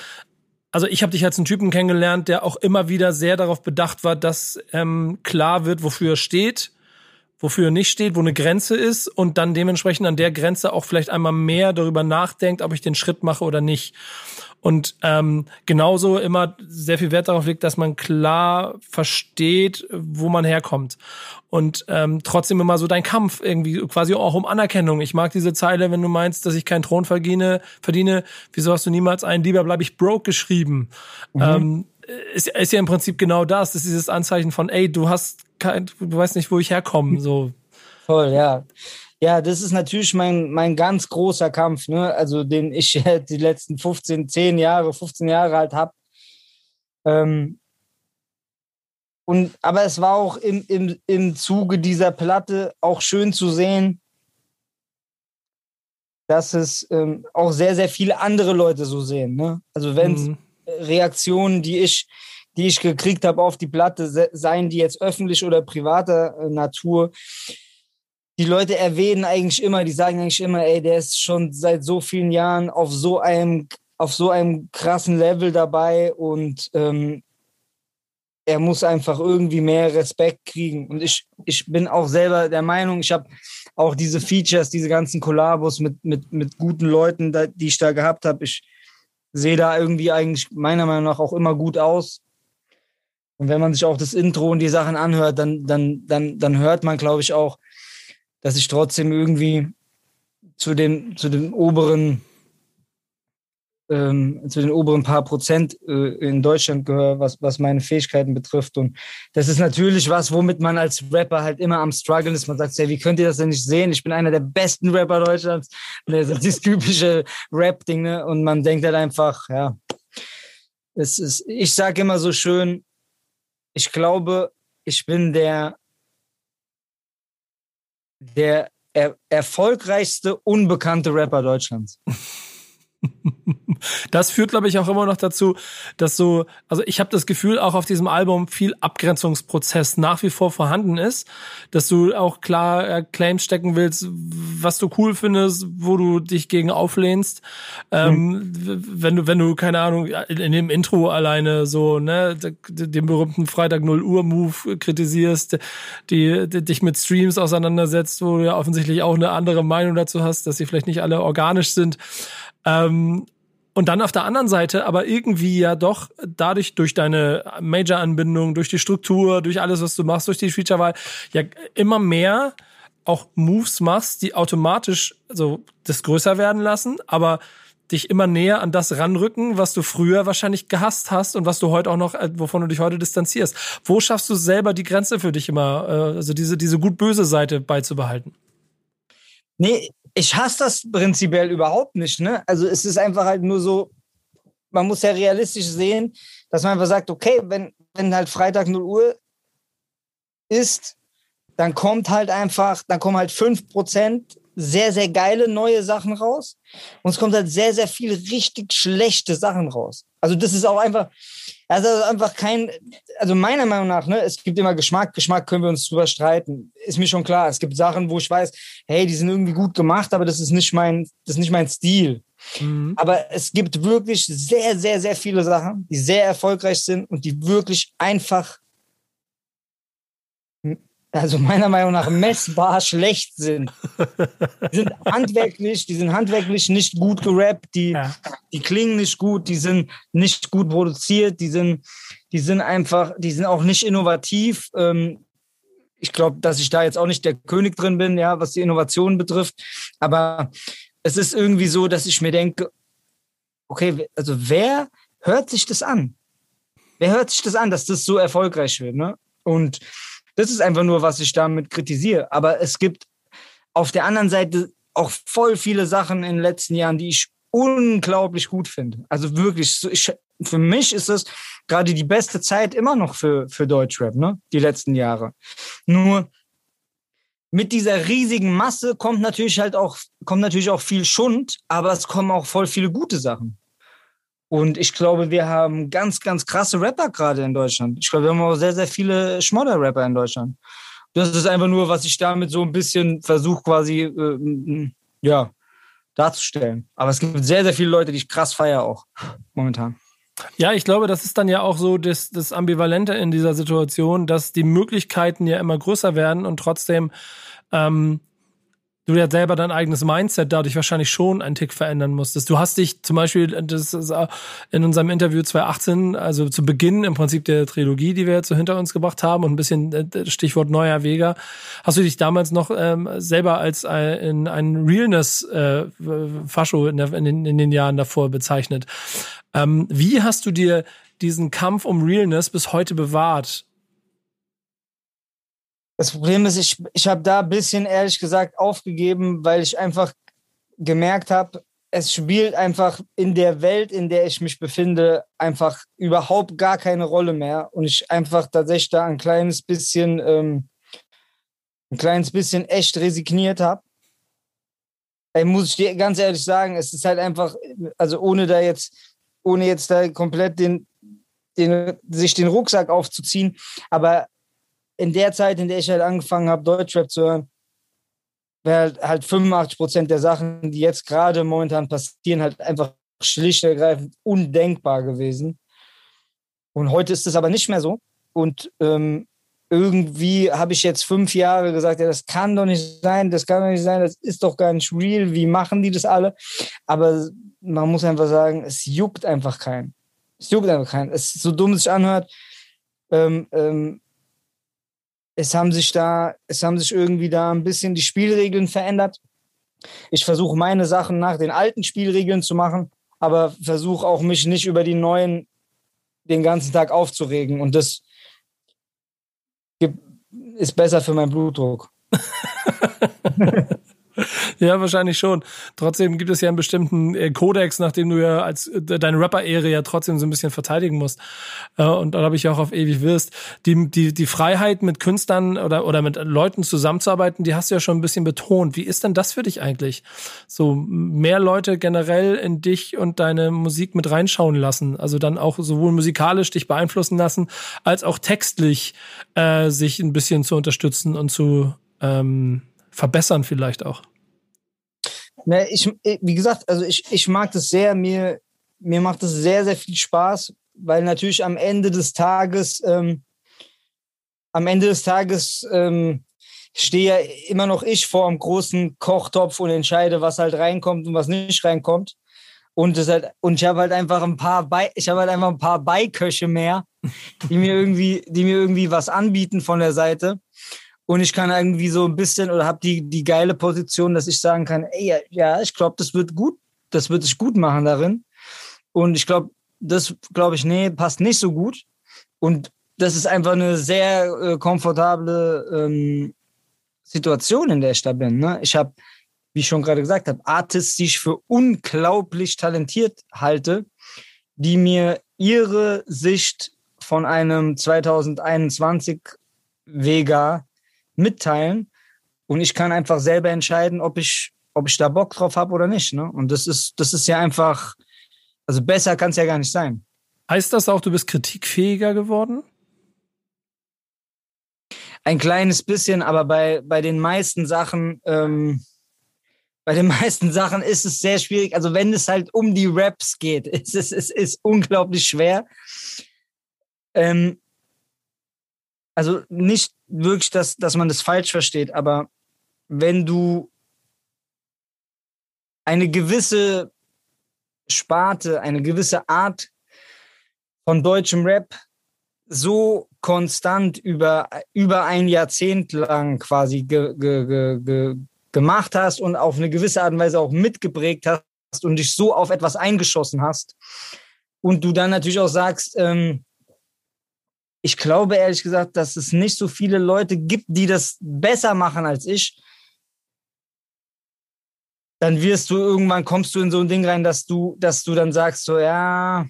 Speaker 1: also ich habe dich als einen Typen kennengelernt, der auch immer wieder sehr darauf bedacht war, dass ähm, klar wird, wofür er steht wofür er nicht steht, wo eine Grenze ist und dann dementsprechend an der Grenze auch vielleicht einmal mehr darüber nachdenkt, ob ich den Schritt mache oder nicht. Und ähm, genauso immer sehr viel Wert darauf legt, dass man klar versteht, wo man herkommt. Und ähm, trotzdem immer so dein Kampf, irgendwie quasi auch um Anerkennung. Ich mag diese Zeile, wenn du meinst, dass ich keinen Thron verdiene, verdiene, wieso hast du niemals einen, lieber bleibe ich broke geschrieben. Mhm. Ähm, ist, ist ja im Prinzip genau das. Das ist dieses Anzeichen von, ey, du hast kein, du weißt nicht, wo ich herkomme. So.
Speaker 2: Voll, ja. Ja, das ist natürlich mein, mein ganz großer Kampf, ne? Also den ich <laughs> die letzten 15, 10 Jahre, 15 Jahre halt habe. Ähm, und, aber es war auch im, im, im Zuge dieser Platte auch schön zu sehen, dass es ähm, auch sehr, sehr viele andere Leute so sehen. Ne? Also wenn es mhm. Reaktionen, die ich, die ich gekriegt habe auf die Platte, seien die jetzt öffentlich oder privater äh, Natur, die Leute erwähnen eigentlich immer, die sagen eigentlich immer, ey, der ist schon seit so vielen Jahren auf so einem, auf so einem krassen Level dabei und ähm, er muss einfach irgendwie mehr Respekt kriegen. Und ich, ich bin auch selber der Meinung, ich habe auch diese Features, diese ganzen Kollabos mit, mit, mit guten Leuten, die ich da gehabt habe. Ich sehe da irgendwie eigentlich meiner Meinung nach auch immer gut aus. Und wenn man sich auch das Intro und die Sachen anhört, dann, dann, dann, dann hört man, glaube ich, auch, dass ich trotzdem irgendwie zu dem, zu dem oberen, ähm, zu den oberen paar Prozent äh, in Deutschland gehöre, was, was meine Fähigkeiten betrifft. Und das ist natürlich was, womit man als Rapper halt immer am struggeln ist. Man sagt, hey, wie könnt ihr das denn nicht sehen? Ich bin einer der besten Rapper Deutschlands. Das ist dieses typische Rap-Ding, ne? Und man denkt halt einfach, ja, es ist, ich sage immer so schön, ich glaube, ich bin der der er erfolgreichste unbekannte Rapper Deutschlands. <laughs> <laughs>
Speaker 1: Das führt, glaube ich, auch immer noch dazu, dass so, also ich habe das Gefühl, auch auf diesem Album viel Abgrenzungsprozess nach wie vor vorhanden ist, dass du auch klar äh, Claims stecken willst, was du cool findest, wo du dich gegen auflehnst. Ähm, mhm. Wenn du, wenn du, keine Ahnung, in dem Intro alleine so, ne, den berühmten Freitag 0 Uhr Move kritisierst, die, die dich mit Streams auseinandersetzt, wo du ja offensichtlich auch eine andere Meinung dazu hast, dass sie vielleicht nicht alle organisch sind. Ähm, und dann auf der anderen Seite aber irgendwie ja doch dadurch durch deine Major-Anbindung, durch die Struktur, durch alles, was du machst, durch die Feature-Wahl, ja immer mehr auch Moves machst, die automatisch so das größer werden lassen, aber dich immer näher an das ranrücken, was du früher wahrscheinlich gehasst hast und was du heute auch noch, äh, wovon du dich heute distanzierst. Wo schaffst du selber die Grenze für dich immer, äh, also diese, diese gut-böse Seite beizubehalten?
Speaker 2: Nee, ich hasse das prinzipiell überhaupt nicht. Ne? Also es ist einfach halt nur so, man muss ja realistisch sehen, dass man einfach sagt, okay, wenn, wenn halt Freitag 0 Uhr ist, dann kommt halt einfach, dann kommen halt 5% sehr, sehr geile neue Sachen raus. Und es kommt halt sehr, sehr viel richtig schlechte Sachen raus. Also das ist auch einfach, also einfach kein, also meiner Meinung nach, ne, es gibt immer Geschmack, Geschmack können wir uns drüber streiten. Ist mir schon klar. Es gibt Sachen, wo ich weiß, hey, die sind irgendwie gut gemacht, aber das ist nicht mein, das ist nicht mein Stil. Mhm. Aber es gibt wirklich sehr, sehr, sehr viele Sachen, die sehr erfolgreich sind und die wirklich einfach also meiner Meinung nach messbar schlecht sind. Die sind handwerklich, die sind handwerklich nicht gut gerappt, die, ja. die klingen nicht gut, die sind nicht gut produziert, die sind, die sind einfach, die sind auch nicht innovativ. Ähm, ich glaube, dass ich da jetzt auch nicht der König drin bin, ja, was die Innovation betrifft. Aber es ist irgendwie so, dass ich mir denke, okay, also wer hört sich das an? Wer hört sich das an, dass das so erfolgreich wird? Ne? Und das ist einfach nur, was ich damit kritisiere. Aber es gibt auf der anderen Seite auch voll viele Sachen in den letzten Jahren, die ich unglaublich gut finde. Also wirklich, ich, für mich ist es gerade die beste Zeit immer noch für, für Deutschrap, ne? Die letzten Jahre. Nur mit dieser riesigen Masse kommt natürlich halt auch, kommt natürlich auch viel Schund, aber es kommen auch voll viele gute Sachen. Und ich glaube, wir haben ganz, ganz krasse Rapper gerade in Deutschland. Ich glaube, wir haben auch sehr, sehr viele Schmodder-Rapper in Deutschland. Das ist einfach nur, was ich damit so ein bisschen versuche, quasi, äh, ja, darzustellen. Aber es gibt sehr, sehr viele Leute, die ich krass feiere auch momentan.
Speaker 1: Ja, ich glaube, das ist dann ja auch so das, das Ambivalente in dieser Situation, dass die Möglichkeiten ja immer größer werden und trotzdem ähm, du ja selber dein eigenes Mindset dadurch wahrscheinlich schon einen Tick verändern musstest. Du hast dich zum Beispiel, das ist in unserem Interview 2018, also zu Beginn im Prinzip der Trilogie, die wir jetzt so hinter uns gebracht haben und ein bisschen äh, Stichwort neuer Weger, hast du dich damals noch ähm, selber als ein, in ein Realness-Fascho äh, in, in, den, in den Jahren davor bezeichnet. Ähm, wie hast du dir diesen Kampf um Realness bis heute bewahrt?
Speaker 2: Das Problem ist, ich, ich habe da ein bisschen ehrlich gesagt aufgegeben, weil ich einfach gemerkt habe, es spielt einfach in der Welt, in der ich mich befinde, einfach überhaupt gar keine Rolle mehr. Und ich einfach tatsächlich da ein kleines bisschen, ähm, ein kleines bisschen echt resigniert habe. Muss ich dir ganz ehrlich sagen, es ist halt einfach, also ohne da jetzt, ohne jetzt da komplett den, den, sich den Rucksack aufzuziehen, aber in der Zeit, in der ich halt angefangen habe, Deutschrap zu hören, wäre halt, halt 85 Prozent der Sachen, die jetzt gerade momentan passieren, halt einfach schlicht und ergreifend undenkbar gewesen. Und heute ist es aber nicht mehr so. Und ähm, irgendwie habe ich jetzt fünf Jahre gesagt, ja, das kann doch nicht sein, das kann doch nicht sein, das ist doch gar nicht real, wie machen die das alle? Aber man muss einfach sagen, es juckt einfach keinen. Es juckt einfach keinen. Es ist so dumm, es sich anhört. Ähm, ähm, es haben sich da, es haben sich irgendwie da ein bisschen die Spielregeln verändert. Ich versuche meine Sachen nach den alten Spielregeln zu machen, aber versuche auch mich nicht über die neuen den ganzen Tag aufzuregen. Und das ist besser für meinen Blutdruck. <laughs> <laughs>
Speaker 1: Ja, wahrscheinlich schon. Trotzdem gibt es ja einen bestimmten äh, Kodex, nachdem du ja als äh, deine Rapper-Ehre ja trotzdem so ein bisschen verteidigen musst. Äh, und da habe ich auch auf ewig wirst. Die, die, die Freiheit mit Künstlern oder, oder mit Leuten zusammenzuarbeiten, die hast du ja schon ein bisschen betont. Wie ist denn das für dich eigentlich? So mehr Leute generell in dich und deine Musik mit reinschauen lassen. Also dann auch sowohl musikalisch dich beeinflussen lassen, als auch textlich äh, sich ein bisschen zu unterstützen und zu ähm, verbessern vielleicht auch?
Speaker 2: Ne, ich, wie gesagt, also ich, ich mag das sehr. Mir, mir macht es sehr, sehr viel Spaß, weil natürlich am Ende des Tages, ähm, am Ende des Tages ähm, stehe ja immer noch ich vor einem großen Kochtopf und entscheide, was halt reinkommt und was nicht reinkommt. Und, das halt, und ich habe halt einfach ein paar Bei, ich habe halt einfach ein paar Beiköche mehr, die mir irgendwie, die mir irgendwie was anbieten von der Seite. Und ich kann irgendwie so ein bisschen oder habe die, die geile Position, dass ich sagen kann, ey, ja, ich glaube, das wird gut, das wird sich gut machen darin. Und ich glaube, das glaube ich, nee, passt nicht so gut. Und das ist einfach eine sehr äh, komfortable ähm, Situation, in der ich da bin. Ne? Ich habe, wie ich schon gerade gesagt habe, Artists, die ich für unglaublich talentiert halte, die mir ihre Sicht von einem 2021 Vega mitteilen und ich kann einfach selber entscheiden, ob ich, ob ich da Bock drauf habe oder nicht. Ne? Und das ist, das ist ja einfach, also besser kann es ja gar nicht sein.
Speaker 1: Heißt das auch, du bist kritikfähiger geworden?
Speaker 2: Ein kleines bisschen, aber bei, bei den meisten Sachen, ähm, bei den <laughs> meisten Sachen ist es sehr schwierig. Also wenn es halt um die Raps geht, <laughs> ist es ist, ist unglaublich schwer. Ähm, also nicht wirklich, dass, dass man das falsch versteht, aber wenn du eine gewisse Sparte, eine gewisse Art von deutschem Rap so konstant über, über ein Jahrzehnt lang quasi ge, ge, ge, ge, gemacht hast und auf eine gewisse Art und Weise auch mitgeprägt hast und dich so auf etwas eingeschossen hast und du dann natürlich auch sagst, ähm, ich glaube ehrlich gesagt, dass es nicht so viele Leute gibt, die das besser machen als ich. dann wirst du irgendwann kommst du in so ein Ding rein, dass du, dass du dann sagst so, ja,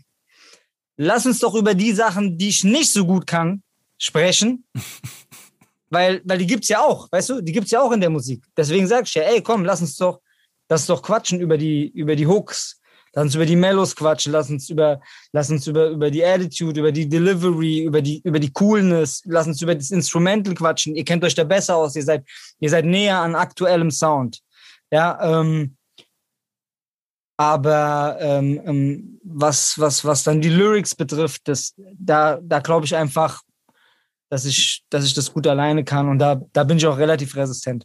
Speaker 2: lass uns doch über die Sachen, die ich nicht so gut kann, sprechen. <laughs> weil, weil die gibt's ja auch, weißt du, die gibt's ja auch in der Musik. Deswegen sag ich ja, ey, komm, lass uns doch, lass doch quatschen über die, über die Hooks. Lass uns über die Mellows quatschen, lass uns über, lass uns über, über die Attitude, über die Delivery, über die, über die Coolness, lass uns über das Instrumental quatschen. Ihr kennt euch da besser aus, ihr seid, ihr seid näher an aktuellem Sound. Ja, ähm, aber ähm, ähm, was, was, was dann die Lyrics betrifft, das, da, da glaube ich einfach, dass ich, dass ich das gut alleine kann und da, da bin ich auch relativ resistent.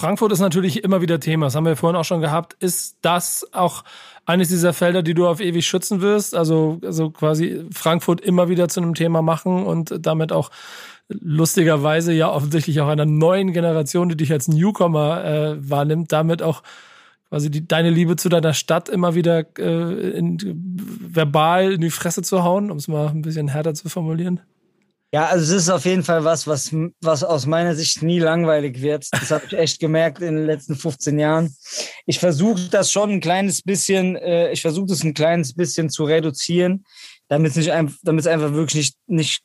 Speaker 1: Frankfurt ist natürlich immer wieder Thema, das haben wir vorhin auch schon gehabt. Ist das auch eines dieser Felder, die du auf ewig schützen wirst? Also, also quasi Frankfurt immer wieder zu einem Thema machen und damit auch lustigerweise ja offensichtlich auch einer neuen Generation, die dich als Newcomer äh, wahrnimmt, damit auch quasi die, deine Liebe zu deiner Stadt immer wieder äh, in, verbal in die Fresse zu hauen, um es mal ein bisschen härter zu formulieren?
Speaker 2: Ja, also es ist auf jeden Fall was, was, was aus meiner Sicht nie langweilig wird. Das habe ich echt gemerkt in den letzten 15 Jahren. Ich versuche das schon ein kleines bisschen, äh, ich versuche das ein kleines bisschen zu reduzieren, damit es nicht damit es einfach wirklich nicht, nicht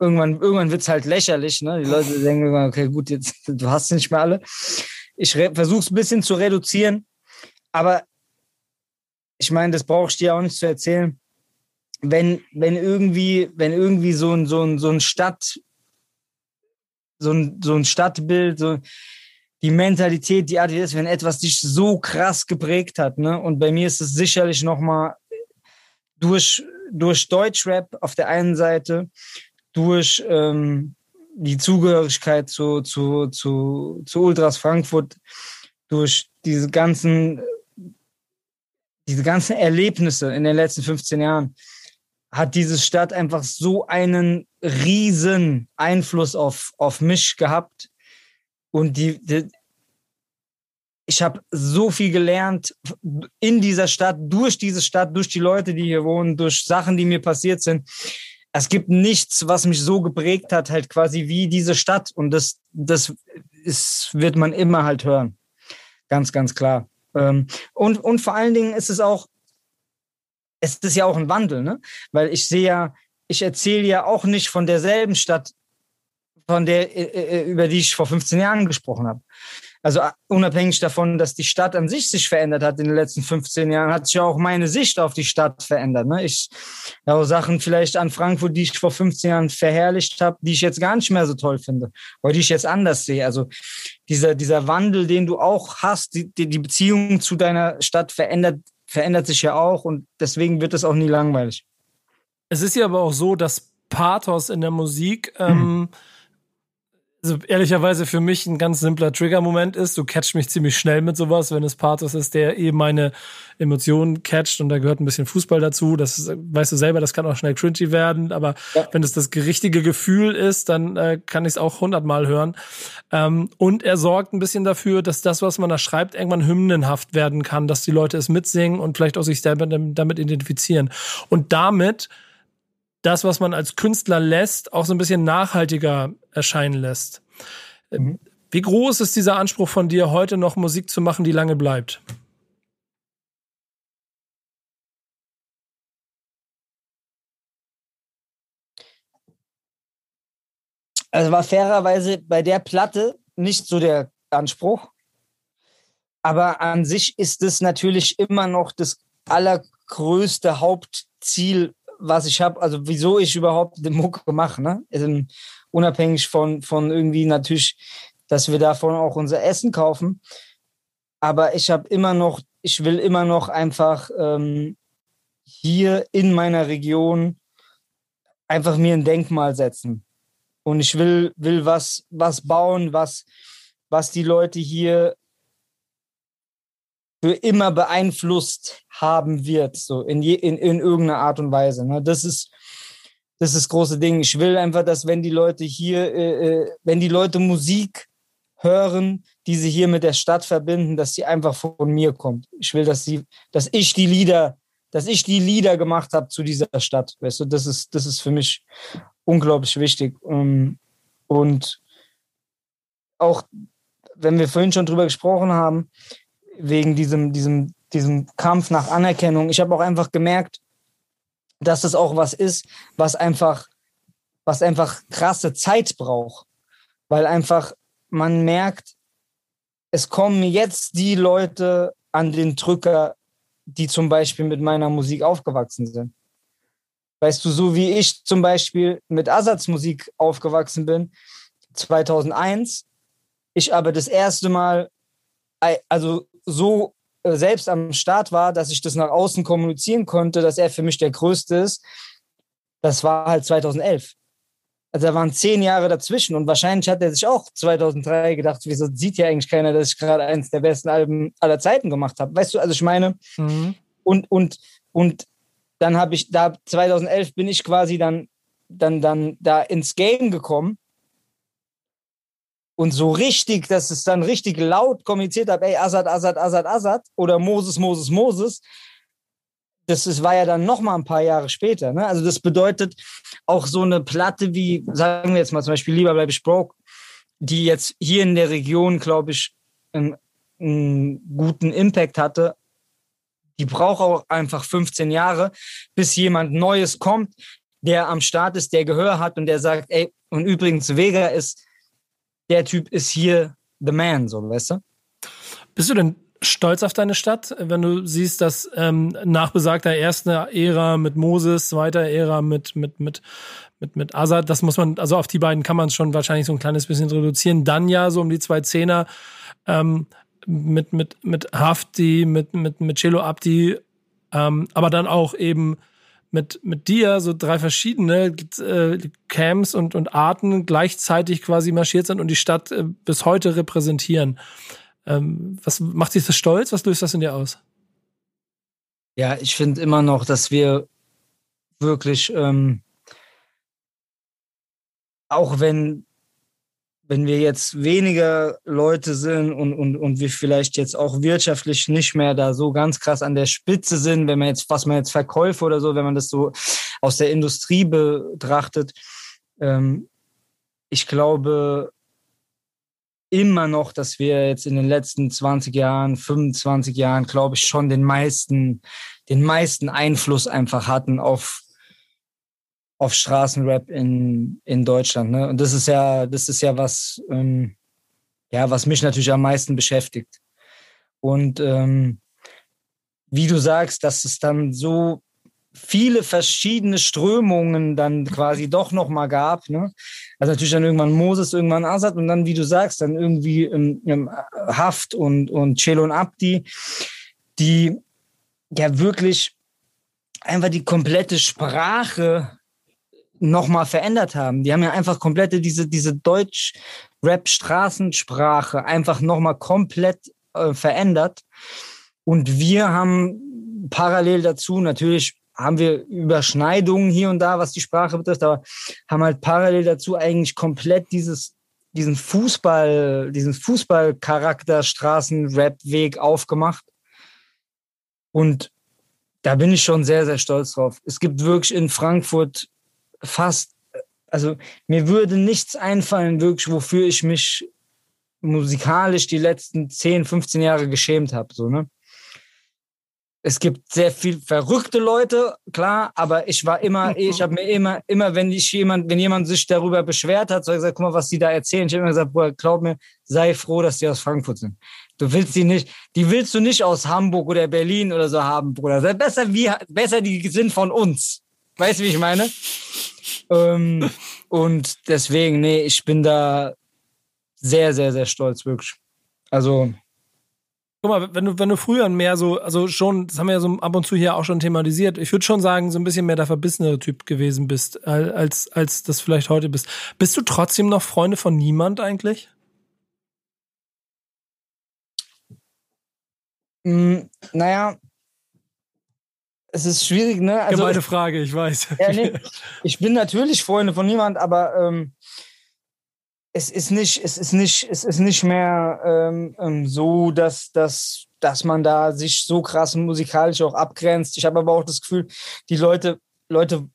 Speaker 2: irgendwann, irgendwann wird es halt lächerlich. Ne? Die Leute denken irgendwann, okay, gut, jetzt, du hast nicht mehr alle. Ich versuche es ein bisschen zu reduzieren, aber ich meine, das brauche ich dir auch nicht zu erzählen. Wenn, wenn irgendwie, wenn irgendwie so ein, so ein, so ein Stadt, so ein, so ein Stadtbild, so die Mentalität, die Art, ist, wenn etwas dich so krass geprägt hat, ne? Und bei mir ist es sicherlich nochmal durch, durch Deutschrap auf der einen Seite, durch ähm, die Zugehörigkeit zu, zu, zu, zu Ultras Frankfurt, durch diese ganzen, diese ganzen Erlebnisse in den letzten 15 Jahren, hat diese Stadt einfach so einen riesen Einfluss auf, auf mich gehabt. Und die, die ich habe so viel gelernt in dieser Stadt, durch diese Stadt, durch die Leute, die hier wohnen, durch Sachen, die mir passiert sind es gibt nichts, was mich so geprägt hat, halt quasi wie diese Stadt. Und das, das ist, wird man immer halt hören. Ganz, ganz klar. Ähm, und, und vor allen Dingen ist es auch, es ist ja auch ein Wandel, ne? Weil ich sehe ja, ich erzähle ja auch nicht von derselben Stadt, von der, äh, äh, über die ich vor 15 Jahren gesprochen habe. Also äh, unabhängig davon, dass die Stadt an sich sich verändert hat in den letzten 15 Jahren, hat sich ja auch meine Sicht auf die Stadt verändert. Ne? Ich ja, auch Sachen vielleicht an Frankfurt, die ich vor 15 Jahren verherrlicht habe, die ich jetzt gar nicht mehr so toll finde, oder die ich jetzt anders sehe. Also dieser, dieser Wandel, den du auch hast, die, die Beziehung zu deiner Stadt verändert, verändert sich ja auch und deswegen wird es auch nie langweilig.
Speaker 1: Es ist ja aber auch so, dass Pathos in der Musik ähm, hm also ehrlicherweise für mich ein ganz simpler Trigger-Moment ist. Du catchst mich ziemlich schnell mit sowas, wenn es Pathos ist, der eben meine Emotionen catcht und da gehört ein bisschen Fußball dazu. Das weißt du selber, das kann auch schnell cringy werden, aber ja. wenn es das richtige Gefühl ist, dann äh, kann ich es auch hundertmal hören. Ähm, und er sorgt ein bisschen dafür, dass das, was man da schreibt, irgendwann hymnenhaft werden kann, dass die Leute es mitsingen und vielleicht auch sich selber damit identifizieren. Und damit das, was man als Künstler lässt, auch so ein bisschen nachhaltiger erscheinen lässt. Mhm. Wie groß ist dieser Anspruch von dir, heute noch Musik zu machen, die lange bleibt?
Speaker 2: Also war fairerweise bei der Platte nicht so der Anspruch. Aber an sich ist es natürlich immer noch das allergrößte Hauptziel was ich habe, also wieso ich überhaupt den Mucke mache, ne? Also, unabhängig von, von irgendwie natürlich, dass wir davon auch unser Essen kaufen. Aber ich habe immer noch, ich will immer noch einfach ähm, hier in meiner Region einfach mir ein Denkmal setzen. Und ich will, will was, was bauen, was, was die Leute hier für immer beeinflusst haben wird, so in, je, in, in irgendeiner Art und Weise. Ne? Das ist das ist das große Ding. Ich will einfach, dass wenn die Leute hier, äh, äh, wenn die Leute Musik hören, die sie hier mit der Stadt verbinden, dass sie einfach von mir kommt. Ich will, dass sie, dass ich die Lieder, dass ich die Lieder gemacht habe zu dieser Stadt. Weißt du, das ist, das ist für mich unglaublich wichtig. Ähm, und auch wenn wir vorhin schon drüber gesprochen haben, wegen diesem, diesem, diesem Kampf nach Anerkennung, ich habe auch einfach gemerkt, dass das auch was ist, was einfach, was einfach krasse Zeit braucht. Weil einfach man merkt, es kommen jetzt die Leute an den Drücker, die zum Beispiel mit meiner Musik aufgewachsen sind. Weißt du, so wie ich zum Beispiel mit Ersatzmusik aufgewachsen bin, 2001, ich aber das erste Mal, also so äh, selbst am Start war, dass ich das nach außen kommunizieren konnte, dass er für mich der Größte ist, das war halt 2011. Also da waren zehn Jahre dazwischen und wahrscheinlich hat er sich auch 2003 gedacht, wieso sieht ja eigentlich keiner, dass ich gerade eins der besten Alben aller Zeiten gemacht habe. Weißt du, also ich meine, mhm. und, und, und dann habe ich, da 2011 bin ich quasi dann, dann, dann da ins Game gekommen und so richtig, dass es dann richtig laut kommuniziert habe, ey, Assad, Assad, Assad, Assad oder Moses, Moses, Moses, das ist, war ja dann noch mal ein paar Jahre später. Ne? Also das bedeutet auch so eine Platte wie, sagen wir jetzt mal zum Beispiel Lieber bleibe ich broke, die jetzt hier in der Region, glaube ich, einen, einen guten Impact hatte. Die braucht auch einfach 15 Jahre, bis jemand Neues kommt, der am Start ist, der Gehör hat und der sagt, ey, und übrigens Vega ist, der Typ ist hier the man, so, weißt du?
Speaker 1: Bist du denn stolz auf deine Stadt, wenn du siehst, dass ähm, nach besagter ersten Ära mit Moses, zweiter Ära mit mit mit mit mit Azad, das muss man, also auf die beiden kann man es schon wahrscheinlich so ein kleines bisschen reduzieren. Dann ja so um die zwei Zehner ähm, mit mit mit Hafti, mit mit mit Cello Abdi, ähm, aber dann auch eben mit, mit dir so drei verschiedene äh, Camps und, und Arten gleichzeitig quasi marschiert sind und die Stadt äh, bis heute repräsentieren. Ähm, was macht dich das stolz? Was löst das in dir aus?
Speaker 2: Ja, ich finde immer noch, dass wir wirklich, ähm, auch wenn, wenn wir jetzt weniger Leute sind und, und, und wir vielleicht jetzt auch wirtschaftlich nicht mehr da so ganz krass an der Spitze sind, wenn man jetzt, was man jetzt Verkäufe oder so, wenn man das so aus der Industrie betrachtet, ähm, ich glaube, immer noch, dass wir jetzt in den letzten 20 Jahren, 25 Jahren, glaube ich, schon den meisten, den meisten Einfluss einfach hatten auf, auf Straßenrap in, in Deutschland. Ne? Und das ist ja, das ist ja was, ähm, ja, was mich natürlich am meisten beschäftigt. Und ähm, wie du sagst, dass es dann so viele verschiedene Strömungen dann quasi doch nochmal gab. Ne? Also natürlich dann irgendwann Moses, irgendwann Asad und dann, wie du sagst, dann irgendwie ähm, ähm, Haft und, und Celo und Abdi, die ja wirklich einfach die komplette Sprache nochmal verändert haben. Die haben ja einfach komplette diese, diese Deutsch-Rap-Straßensprache einfach nochmal komplett äh, verändert. Und wir haben parallel dazu natürlich haben wir Überschneidungen hier und da, was die Sprache betrifft, aber haben halt parallel dazu eigentlich komplett dieses, diesen Fußball, diesen Fußballcharakter Straßenrap-Weg aufgemacht. Und da bin ich schon sehr, sehr stolz drauf. Es gibt wirklich in Frankfurt fast, also mir würde nichts einfallen, wirklich, wofür ich mich musikalisch die letzten 10, 15 Jahre geschämt habe. So, ne? es gibt sehr viel verrückte Leute, klar, aber ich war immer, ich habe mir immer, immer, wenn ich jemand, wenn jemand sich darüber beschwert hat, so ich gesagt, guck mal, was die da erzählen. Ich habe immer gesagt, Bruder, glaub mir, sei froh, dass die aus Frankfurt sind. Du willst die nicht, die willst du nicht aus Hamburg oder Berlin oder so haben, Bruder. Besser wie, besser die sind von uns. Weißt du, wie ich meine? ähm, und deswegen, nee, ich bin da sehr, sehr, sehr stolz, wirklich. Also,
Speaker 1: Guck mal, wenn du, wenn du früher mehr so, also schon, das haben wir ja so ab und zu hier auch schon thematisiert, ich würde schon sagen, so ein bisschen mehr der verbissenere Typ gewesen bist, als, als das vielleicht heute bist. Bist du trotzdem noch Freunde von niemand eigentlich?
Speaker 2: Mm, naja, es ist schwierig, ne?
Speaker 1: Also, Gemeine Frage, ich weiß. <laughs>
Speaker 2: Ja, nee, ich bin natürlich Freunde von niemand, aber ähm, es ist nicht, es ist nicht, es ist nicht mehr ähm, ähm, so, dass, dass, dass man da sich so krass musikalisch auch abgrenzt. Ich habe aber auch das Gefühl, die Leute, Leute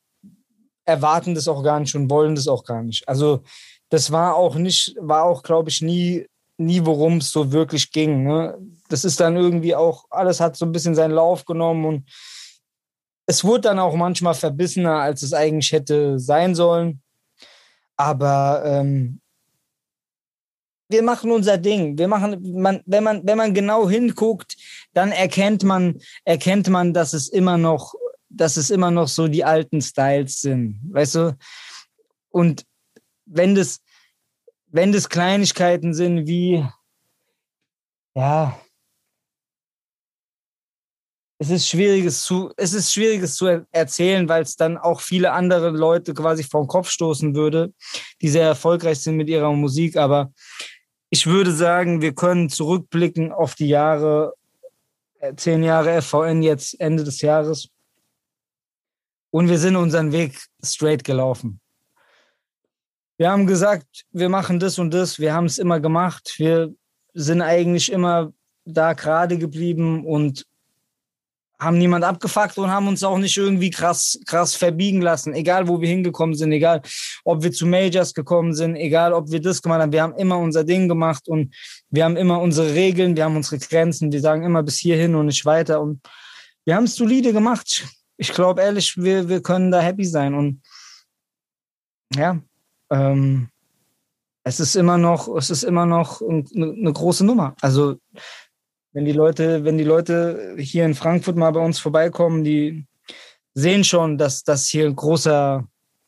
Speaker 2: erwarten das auch gar nicht und wollen das auch gar nicht. Also das war auch nicht, war auch, glaube ich, nie nie, worum es so wirklich ging. Ne? Das ist dann irgendwie auch, alles hat so ein bisschen seinen Lauf genommen und es wurde dann auch manchmal verbissener, als es eigentlich hätte sein sollen. Aber ähm, wir machen unser Ding. Wir machen, man, wenn man, wenn man genau hinguckt, dann erkennt man, erkennt man, dass es immer noch, dass es immer noch so die alten Styles sind. Weißt du? Und wenn das, wenn das Kleinigkeiten sind wie, ja, es ist schwieriges zu, es ist schwieriges zu erzählen, weil es dann auch viele andere Leute quasi vom Kopf stoßen würde, die sehr erfolgreich sind mit ihrer Musik. Aber ich würde sagen, wir können zurückblicken auf die Jahre, äh, zehn Jahre FVN jetzt Ende des Jahres. Und wir sind unseren Weg straight gelaufen. Wir haben gesagt, wir machen das und das. Wir haben es immer gemacht. Wir sind eigentlich immer da gerade geblieben und haben niemand abgefuckt und haben uns auch nicht irgendwie krass, krass verbiegen lassen. Egal, wo wir hingekommen sind, egal, ob wir zu Majors gekommen sind, egal, ob wir das gemacht haben. Wir haben immer unser Ding gemacht und wir haben immer unsere Regeln, wir haben unsere Grenzen. Wir sagen immer bis hierhin und nicht weiter. Und wir haben es solide gemacht. Ich glaube ehrlich, wir, wir können da happy sein. Und ja, ähm, es ist immer noch, es ist immer noch eine, eine große Nummer. Also wenn die Leute, wenn die Leute hier in Frankfurt mal bei uns vorbeikommen, die sehen schon, dass das hier ein großer,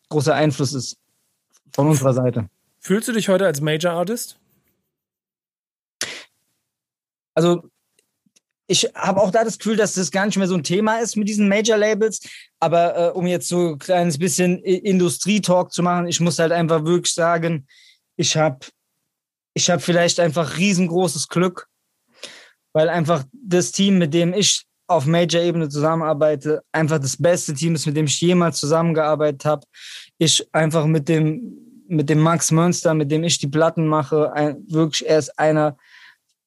Speaker 2: großer Einfluss ist von unserer Seite.
Speaker 1: Fühlst du dich heute als Major Artist?
Speaker 2: Also ich habe auch da das Gefühl, dass das gar nicht mehr so ein Thema ist mit diesen Major-Labels. Aber äh, um jetzt so ein kleines bisschen Industrietalk zu machen, ich muss halt einfach wirklich sagen, ich habe ich hab vielleicht einfach riesengroßes Glück, weil einfach das Team, mit dem ich auf Major-Ebene zusammenarbeite, einfach das beste Team ist, mit dem ich jemals zusammengearbeitet habe. Ich einfach mit dem, mit dem Max Münster, mit dem ich die Platten mache, ein, wirklich, er ist einer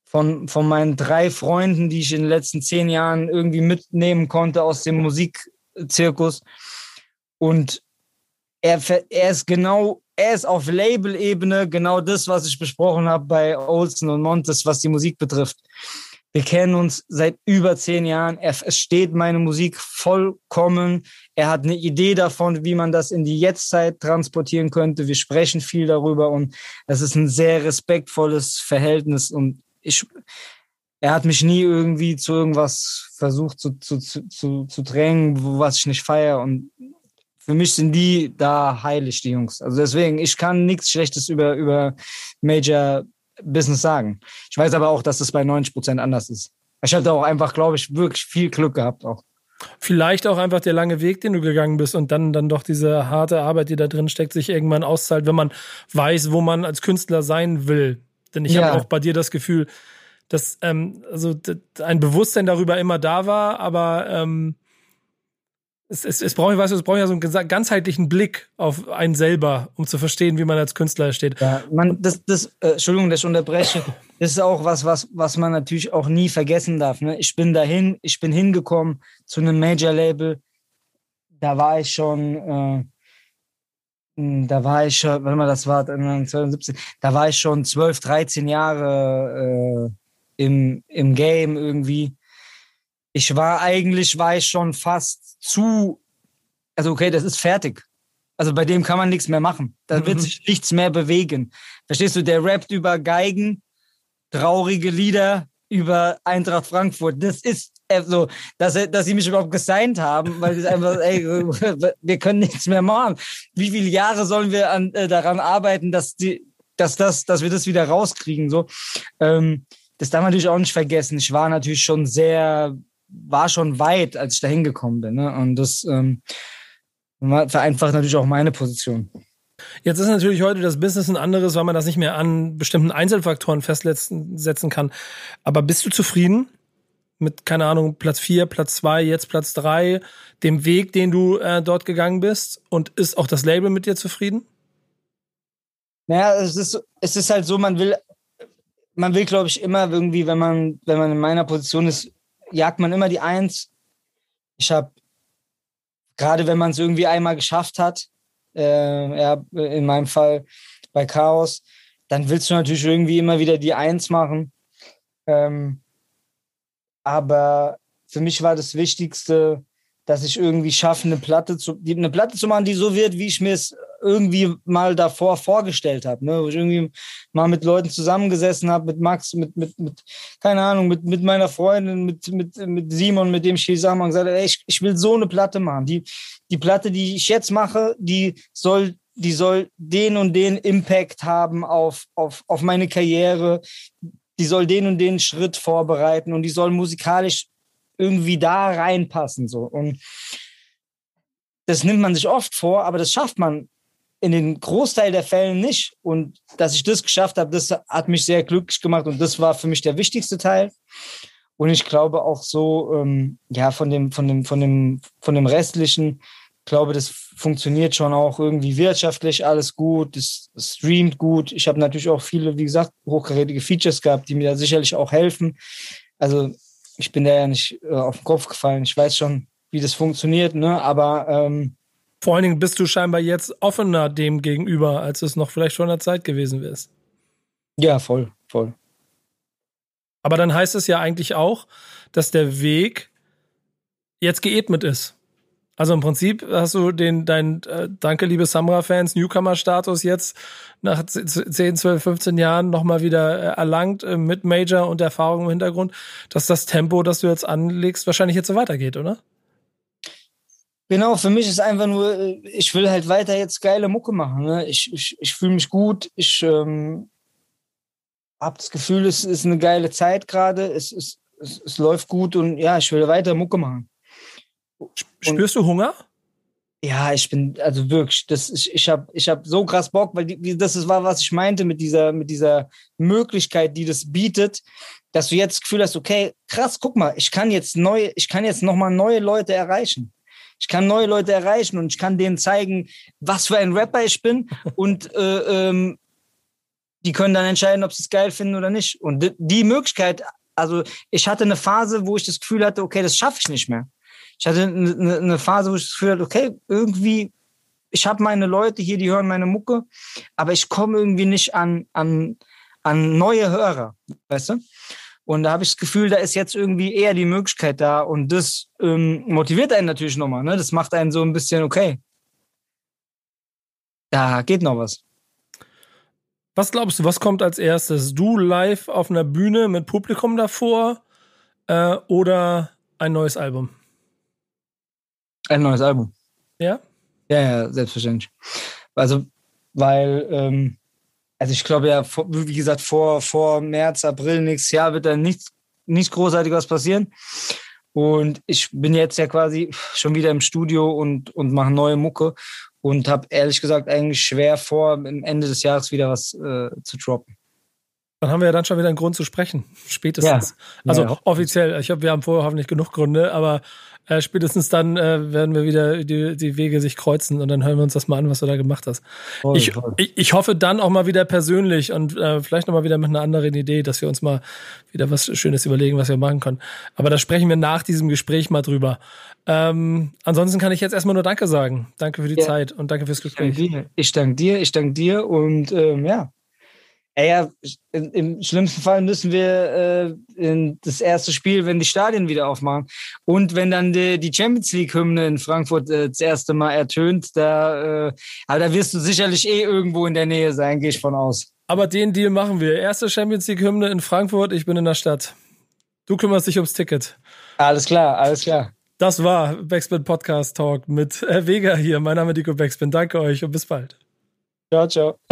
Speaker 2: von, von meinen drei Freunden, die ich in den letzten zehn Jahren irgendwie mitnehmen konnte aus dem Musikzirkus. Und er, er ist genau, er ist auf Label-Ebene genau das, was ich besprochen habe bei Olsen und Montes, was die Musik betrifft. Wir kennen uns seit über zehn Jahren. Er versteht meine Musik vollkommen. Er hat eine Idee davon, wie man das in die Jetztzeit transportieren könnte. Wir sprechen viel darüber und es ist ein sehr respektvolles Verhältnis. Und ich, er hat mich nie irgendwie zu irgendwas versucht zu, zu, zu, zu, zu drängen, was ich nicht feiere. Und für mich sind die da heilig, die Jungs. Also deswegen, ich kann nichts Schlechtes über, über Major Business sagen. Ich weiß aber auch, dass es bei 90 Prozent anders ist. Ich hatte auch einfach, glaube ich, wirklich viel Glück gehabt auch.
Speaker 1: Vielleicht auch einfach der lange Weg, den du gegangen bist und dann, dann doch diese harte Arbeit, die da drin steckt, sich irgendwann auszahlt, wenn man weiß, wo man als Künstler sein will. Denn ich ja. habe auch bei dir das Gefühl, dass ähm, also ein Bewusstsein darüber immer da war, aber ähm, es, es, es braucht, weißt du, es ja so einen ganzheitlichen Blick auf einen selber, um zu verstehen, wie man als Künstler steht.
Speaker 2: Ja, man, das, das, äh, Entschuldigung, dass ich unterbreche. Das ist auch was, was, was man natürlich auch nie vergessen darf. Ne? Ich bin dahin, ich bin hingekommen zu einem Major-Label. Da war ich schon, äh, da war ich schon, warte mal, das war 2017, da war ich schon 12, 13 Jahre äh, im, im Game irgendwie ich war eigentlich, war ich schon fast zu, also okay, das ist fertig. Also bei dem kann man nichts mehr machen. Da mhm. wird <laughs> sich nichts mehr bewegen. Verstehst du, der rappt über Geigen, traurige Lieder über Eintracht Frankfurt. Das ist so, dass, dass sie mich überhaupt gesigned haben, weil es einfach, ey, <laughs> wir können nichts mehr machen. Wie viele Jahre sollen wir an, äh, daran arbeiten, dass die, dass das, dass wir das wieder rauskriegen, so. Ähm, das darf man natürlich auch nicht vergessen. Ich war natürlich schon sehr war schon weit, als ich da hingekommen bin. Ne? Und das ähm, vereinfacht natürlich auch meine Position.
Speaker 1: Jetzt ist natürlich heute das Business ein anderes, weil man das nicht mehr an bestimmten Einzelfaktoren festsetzen kann. Aber bist du zufrieden mit, keine Ahnung, Platz 4, Platz 2, jetzt Platz 3, dem Weg, den du äh, dort gegangen bist? Und ist auch das Label mit dir zufrieden?
Speaker 2: Naja, es ist, es ist halt so, man will, man will, glaube ich, immer irgendwie, wenn man, wenn man in meiner Position ist, jagt man immer die Eins. Ich habe, gerade wenn man es irgendwie einmal geschafft hat, äh, ja, in meinem Fall bei Chaos, dann willst du natürlich irgendwie immer wieder die Eins machen. Ähm, aber für mich war das Wichtigste, dass ich irgendwie schaffe, eine Platte zu, eine Platte zu machen, die so wird, wie ich mir es irgendwie mal davor vorgestellt habe. Ne? Wo ich irgendwie mal mit Leuten zusammengesessen habe, mit Max, mit, mit, mit, keine Ahnung, mit, mit meiner Freundin, mit, mit, mit Simon, mit dem ich hier zusammen gesagt habe, ey, ich, ich will so eine Platte machen. Die, die Platte, die ich jetzt mache, die soll, die soll den und den Impact haben auf, auf, auf meine Karriere. Die soll den und den Schritt vorbereiten und die soll musikalisch irgendwie da reinpassen. So. Und das nimmt man sich oft vor, aber das schafft man in den Großteil der Fällen nicht. Und dass ich das geschafft habe, das hat mich sehr glücklich gemacht und das war für mich der wichtigste Teil. Und ich glaube auch so, ähm, ja, von dem, von dem, von dem, von dem restlichen, glaube, das funktioniert schon auch irgendwie wirtschaftlich alles gut, es streamt gut. Ich habe natürlich auch viele, wie gesagt, hochkarätige Features gehabt, die mir da sicherlich auch helfen. Also ich bin da ja nicht äh, auf den Kopf gefallen. Ich weiß schon, wie das funktioniert, ne? Aber ähm,
Speaker 1: vor allen Dingen bist du scheinbar jetzt offener dem gegenüber, als es noch vielleicht vor einer Zeit gewesen wärst.
Speaker 2: Ja, voll, voll.
Speaker 1: Aber dann heißt es ja eigentlich auch, dass der Weg jetzt geebnet ist. Also im Prinzip hast du den, dein, äh, danke liebe Samra-Fans, Newcomer-Status jetzt nach 10, 12, 15 Jahren nochmal wieder äh, erlangt äh, mit Major und Erfahrung im Hintergrund, dass das Tempo, das du jetzt anlegst, wahrscheinlich jetzt so weitergeht, oder?
Speaker 2: Genau, für mich ist einfach nur, äh, ich will halt weiter jetzt geile Mucke machen. Ne? Ich, ich, ich fühle mich gut, ich ähm, habe das Gefühl, es ist eine geile Zeit gerade, es, es, es, es läuft gut und ja, ich will weiter Mucke machen.
Speaker 1: Spürst du Hunger?
Speaker 2: Ja, ich bin, also wirklich, das, ich, ich habe ich hab so krass Bock, weil die, das ist, war, was ich meinte mit dieser, mit dieser Möglichkeit, die das bietet, dass du jetzt das Gefühl hast, okay, krass, guck mal, ich kann jetzt neue, ich kann jetzt nochmal neue Leute erreichen. Ich kann neue Leute erreichen und ich kann denen zeigen, was für ein Rapper ich bin <laughs> und äh, ähm, die können dann entscheiden, ob sie es geil finden oder nicht. Und die Möglichkeit, also ich hatte eine Phase, wo ich das Gefühl hatte, okay, das schaffe ich nicht mehr ich hatte eine, eine Phase, wo ich das Gefühl hatte, okay, irgendwie, ich habe meine Leute hier, die hören meine Mucke, aber ich komme irgendwie nicht an, an, an neue Hörer, weißt du? Und da habe ich das Gefühl, da ist jetzt irgendwie eher die Möglichkeit da und das ähm, motiviert einen natürlich nochmal. Ne? Das macht einen so ein bisschen, okay, da geht noch was.
Speaker 1: Was glaubst du, was kommt als erstes? Du live auf einer Bühne mit Publikum davor äh, oder ein neues Album?
Speaker 2: Ein neues Album.
Speaker 1: Ja?
Speaker 2: Ja, ja, selbstverständlich. Also, weil, ähm, also ich glaube ja, wie gesagt, vor, vor März, April nächstes Jahr wird da nichts, nichts großartig was passieren. Und ich bin jetzt ja quasi schon wieder im Studio und, und mache neue Mucke und habe ehrlich gesagt eigentlich schwer vor, am Ende des Jahres wieder was äh, zu droppen.
Speaker 1: Dann haben wir ja dann schon wieder einen Grund zu sprechen. Spätestens. Ja. Also ja, offiziell. Ich glaube, wir haben vorher hoffentlich genug Gründe, aber äh, spätestens dann äh, werden wir wieder die, die Wege sich kreuzen und dann hören wir uns das mal an, was du da gemacht hast. Voll, ich, voll. ich, ich hoffe dann auch mal wieder persönlich und äh, vielleicht noch mal wieder mit einer anderen Idee, dass wir uns mal wieder was Schönes überlegen, was wir machen können. Aber da sprechen wir nach diesem Gespräch mal drüber. Ähm, ansonsten kann ich jetzt erstmal nur Danke sagen. Danke für die ja. Zeit und danke fürs Gespräch.
Speaker 2: Ich danke dir, ich danke dir, dir und ähm, ja, ja, im schlimmsten Fall müssen wir äh, in das erste Spiel, wenn die Stadien wieder aufmachen und wenn dann die, die Champions League Hymne in Frankfurt äh, das erste Mal ertönt, da, äh, aber da wirst du sicherlich eh irgendwo in der Nähe sein, gehe ich von aus.
Speaker 1: Aber den Deal machen wir. Erste Champions League Hymne in Frankfurt, ich bin in der Stadt. Du kümmerst dich ums Ticket.
Speaker 2: Alles klar, alles klar.
Speaker 1: Das war Backspin Podcast Talk mit äh, Vega hier. Mein Name ist Nico Backspin. Danke euch und bis bald.
Speaker 2: Ciao, ciao.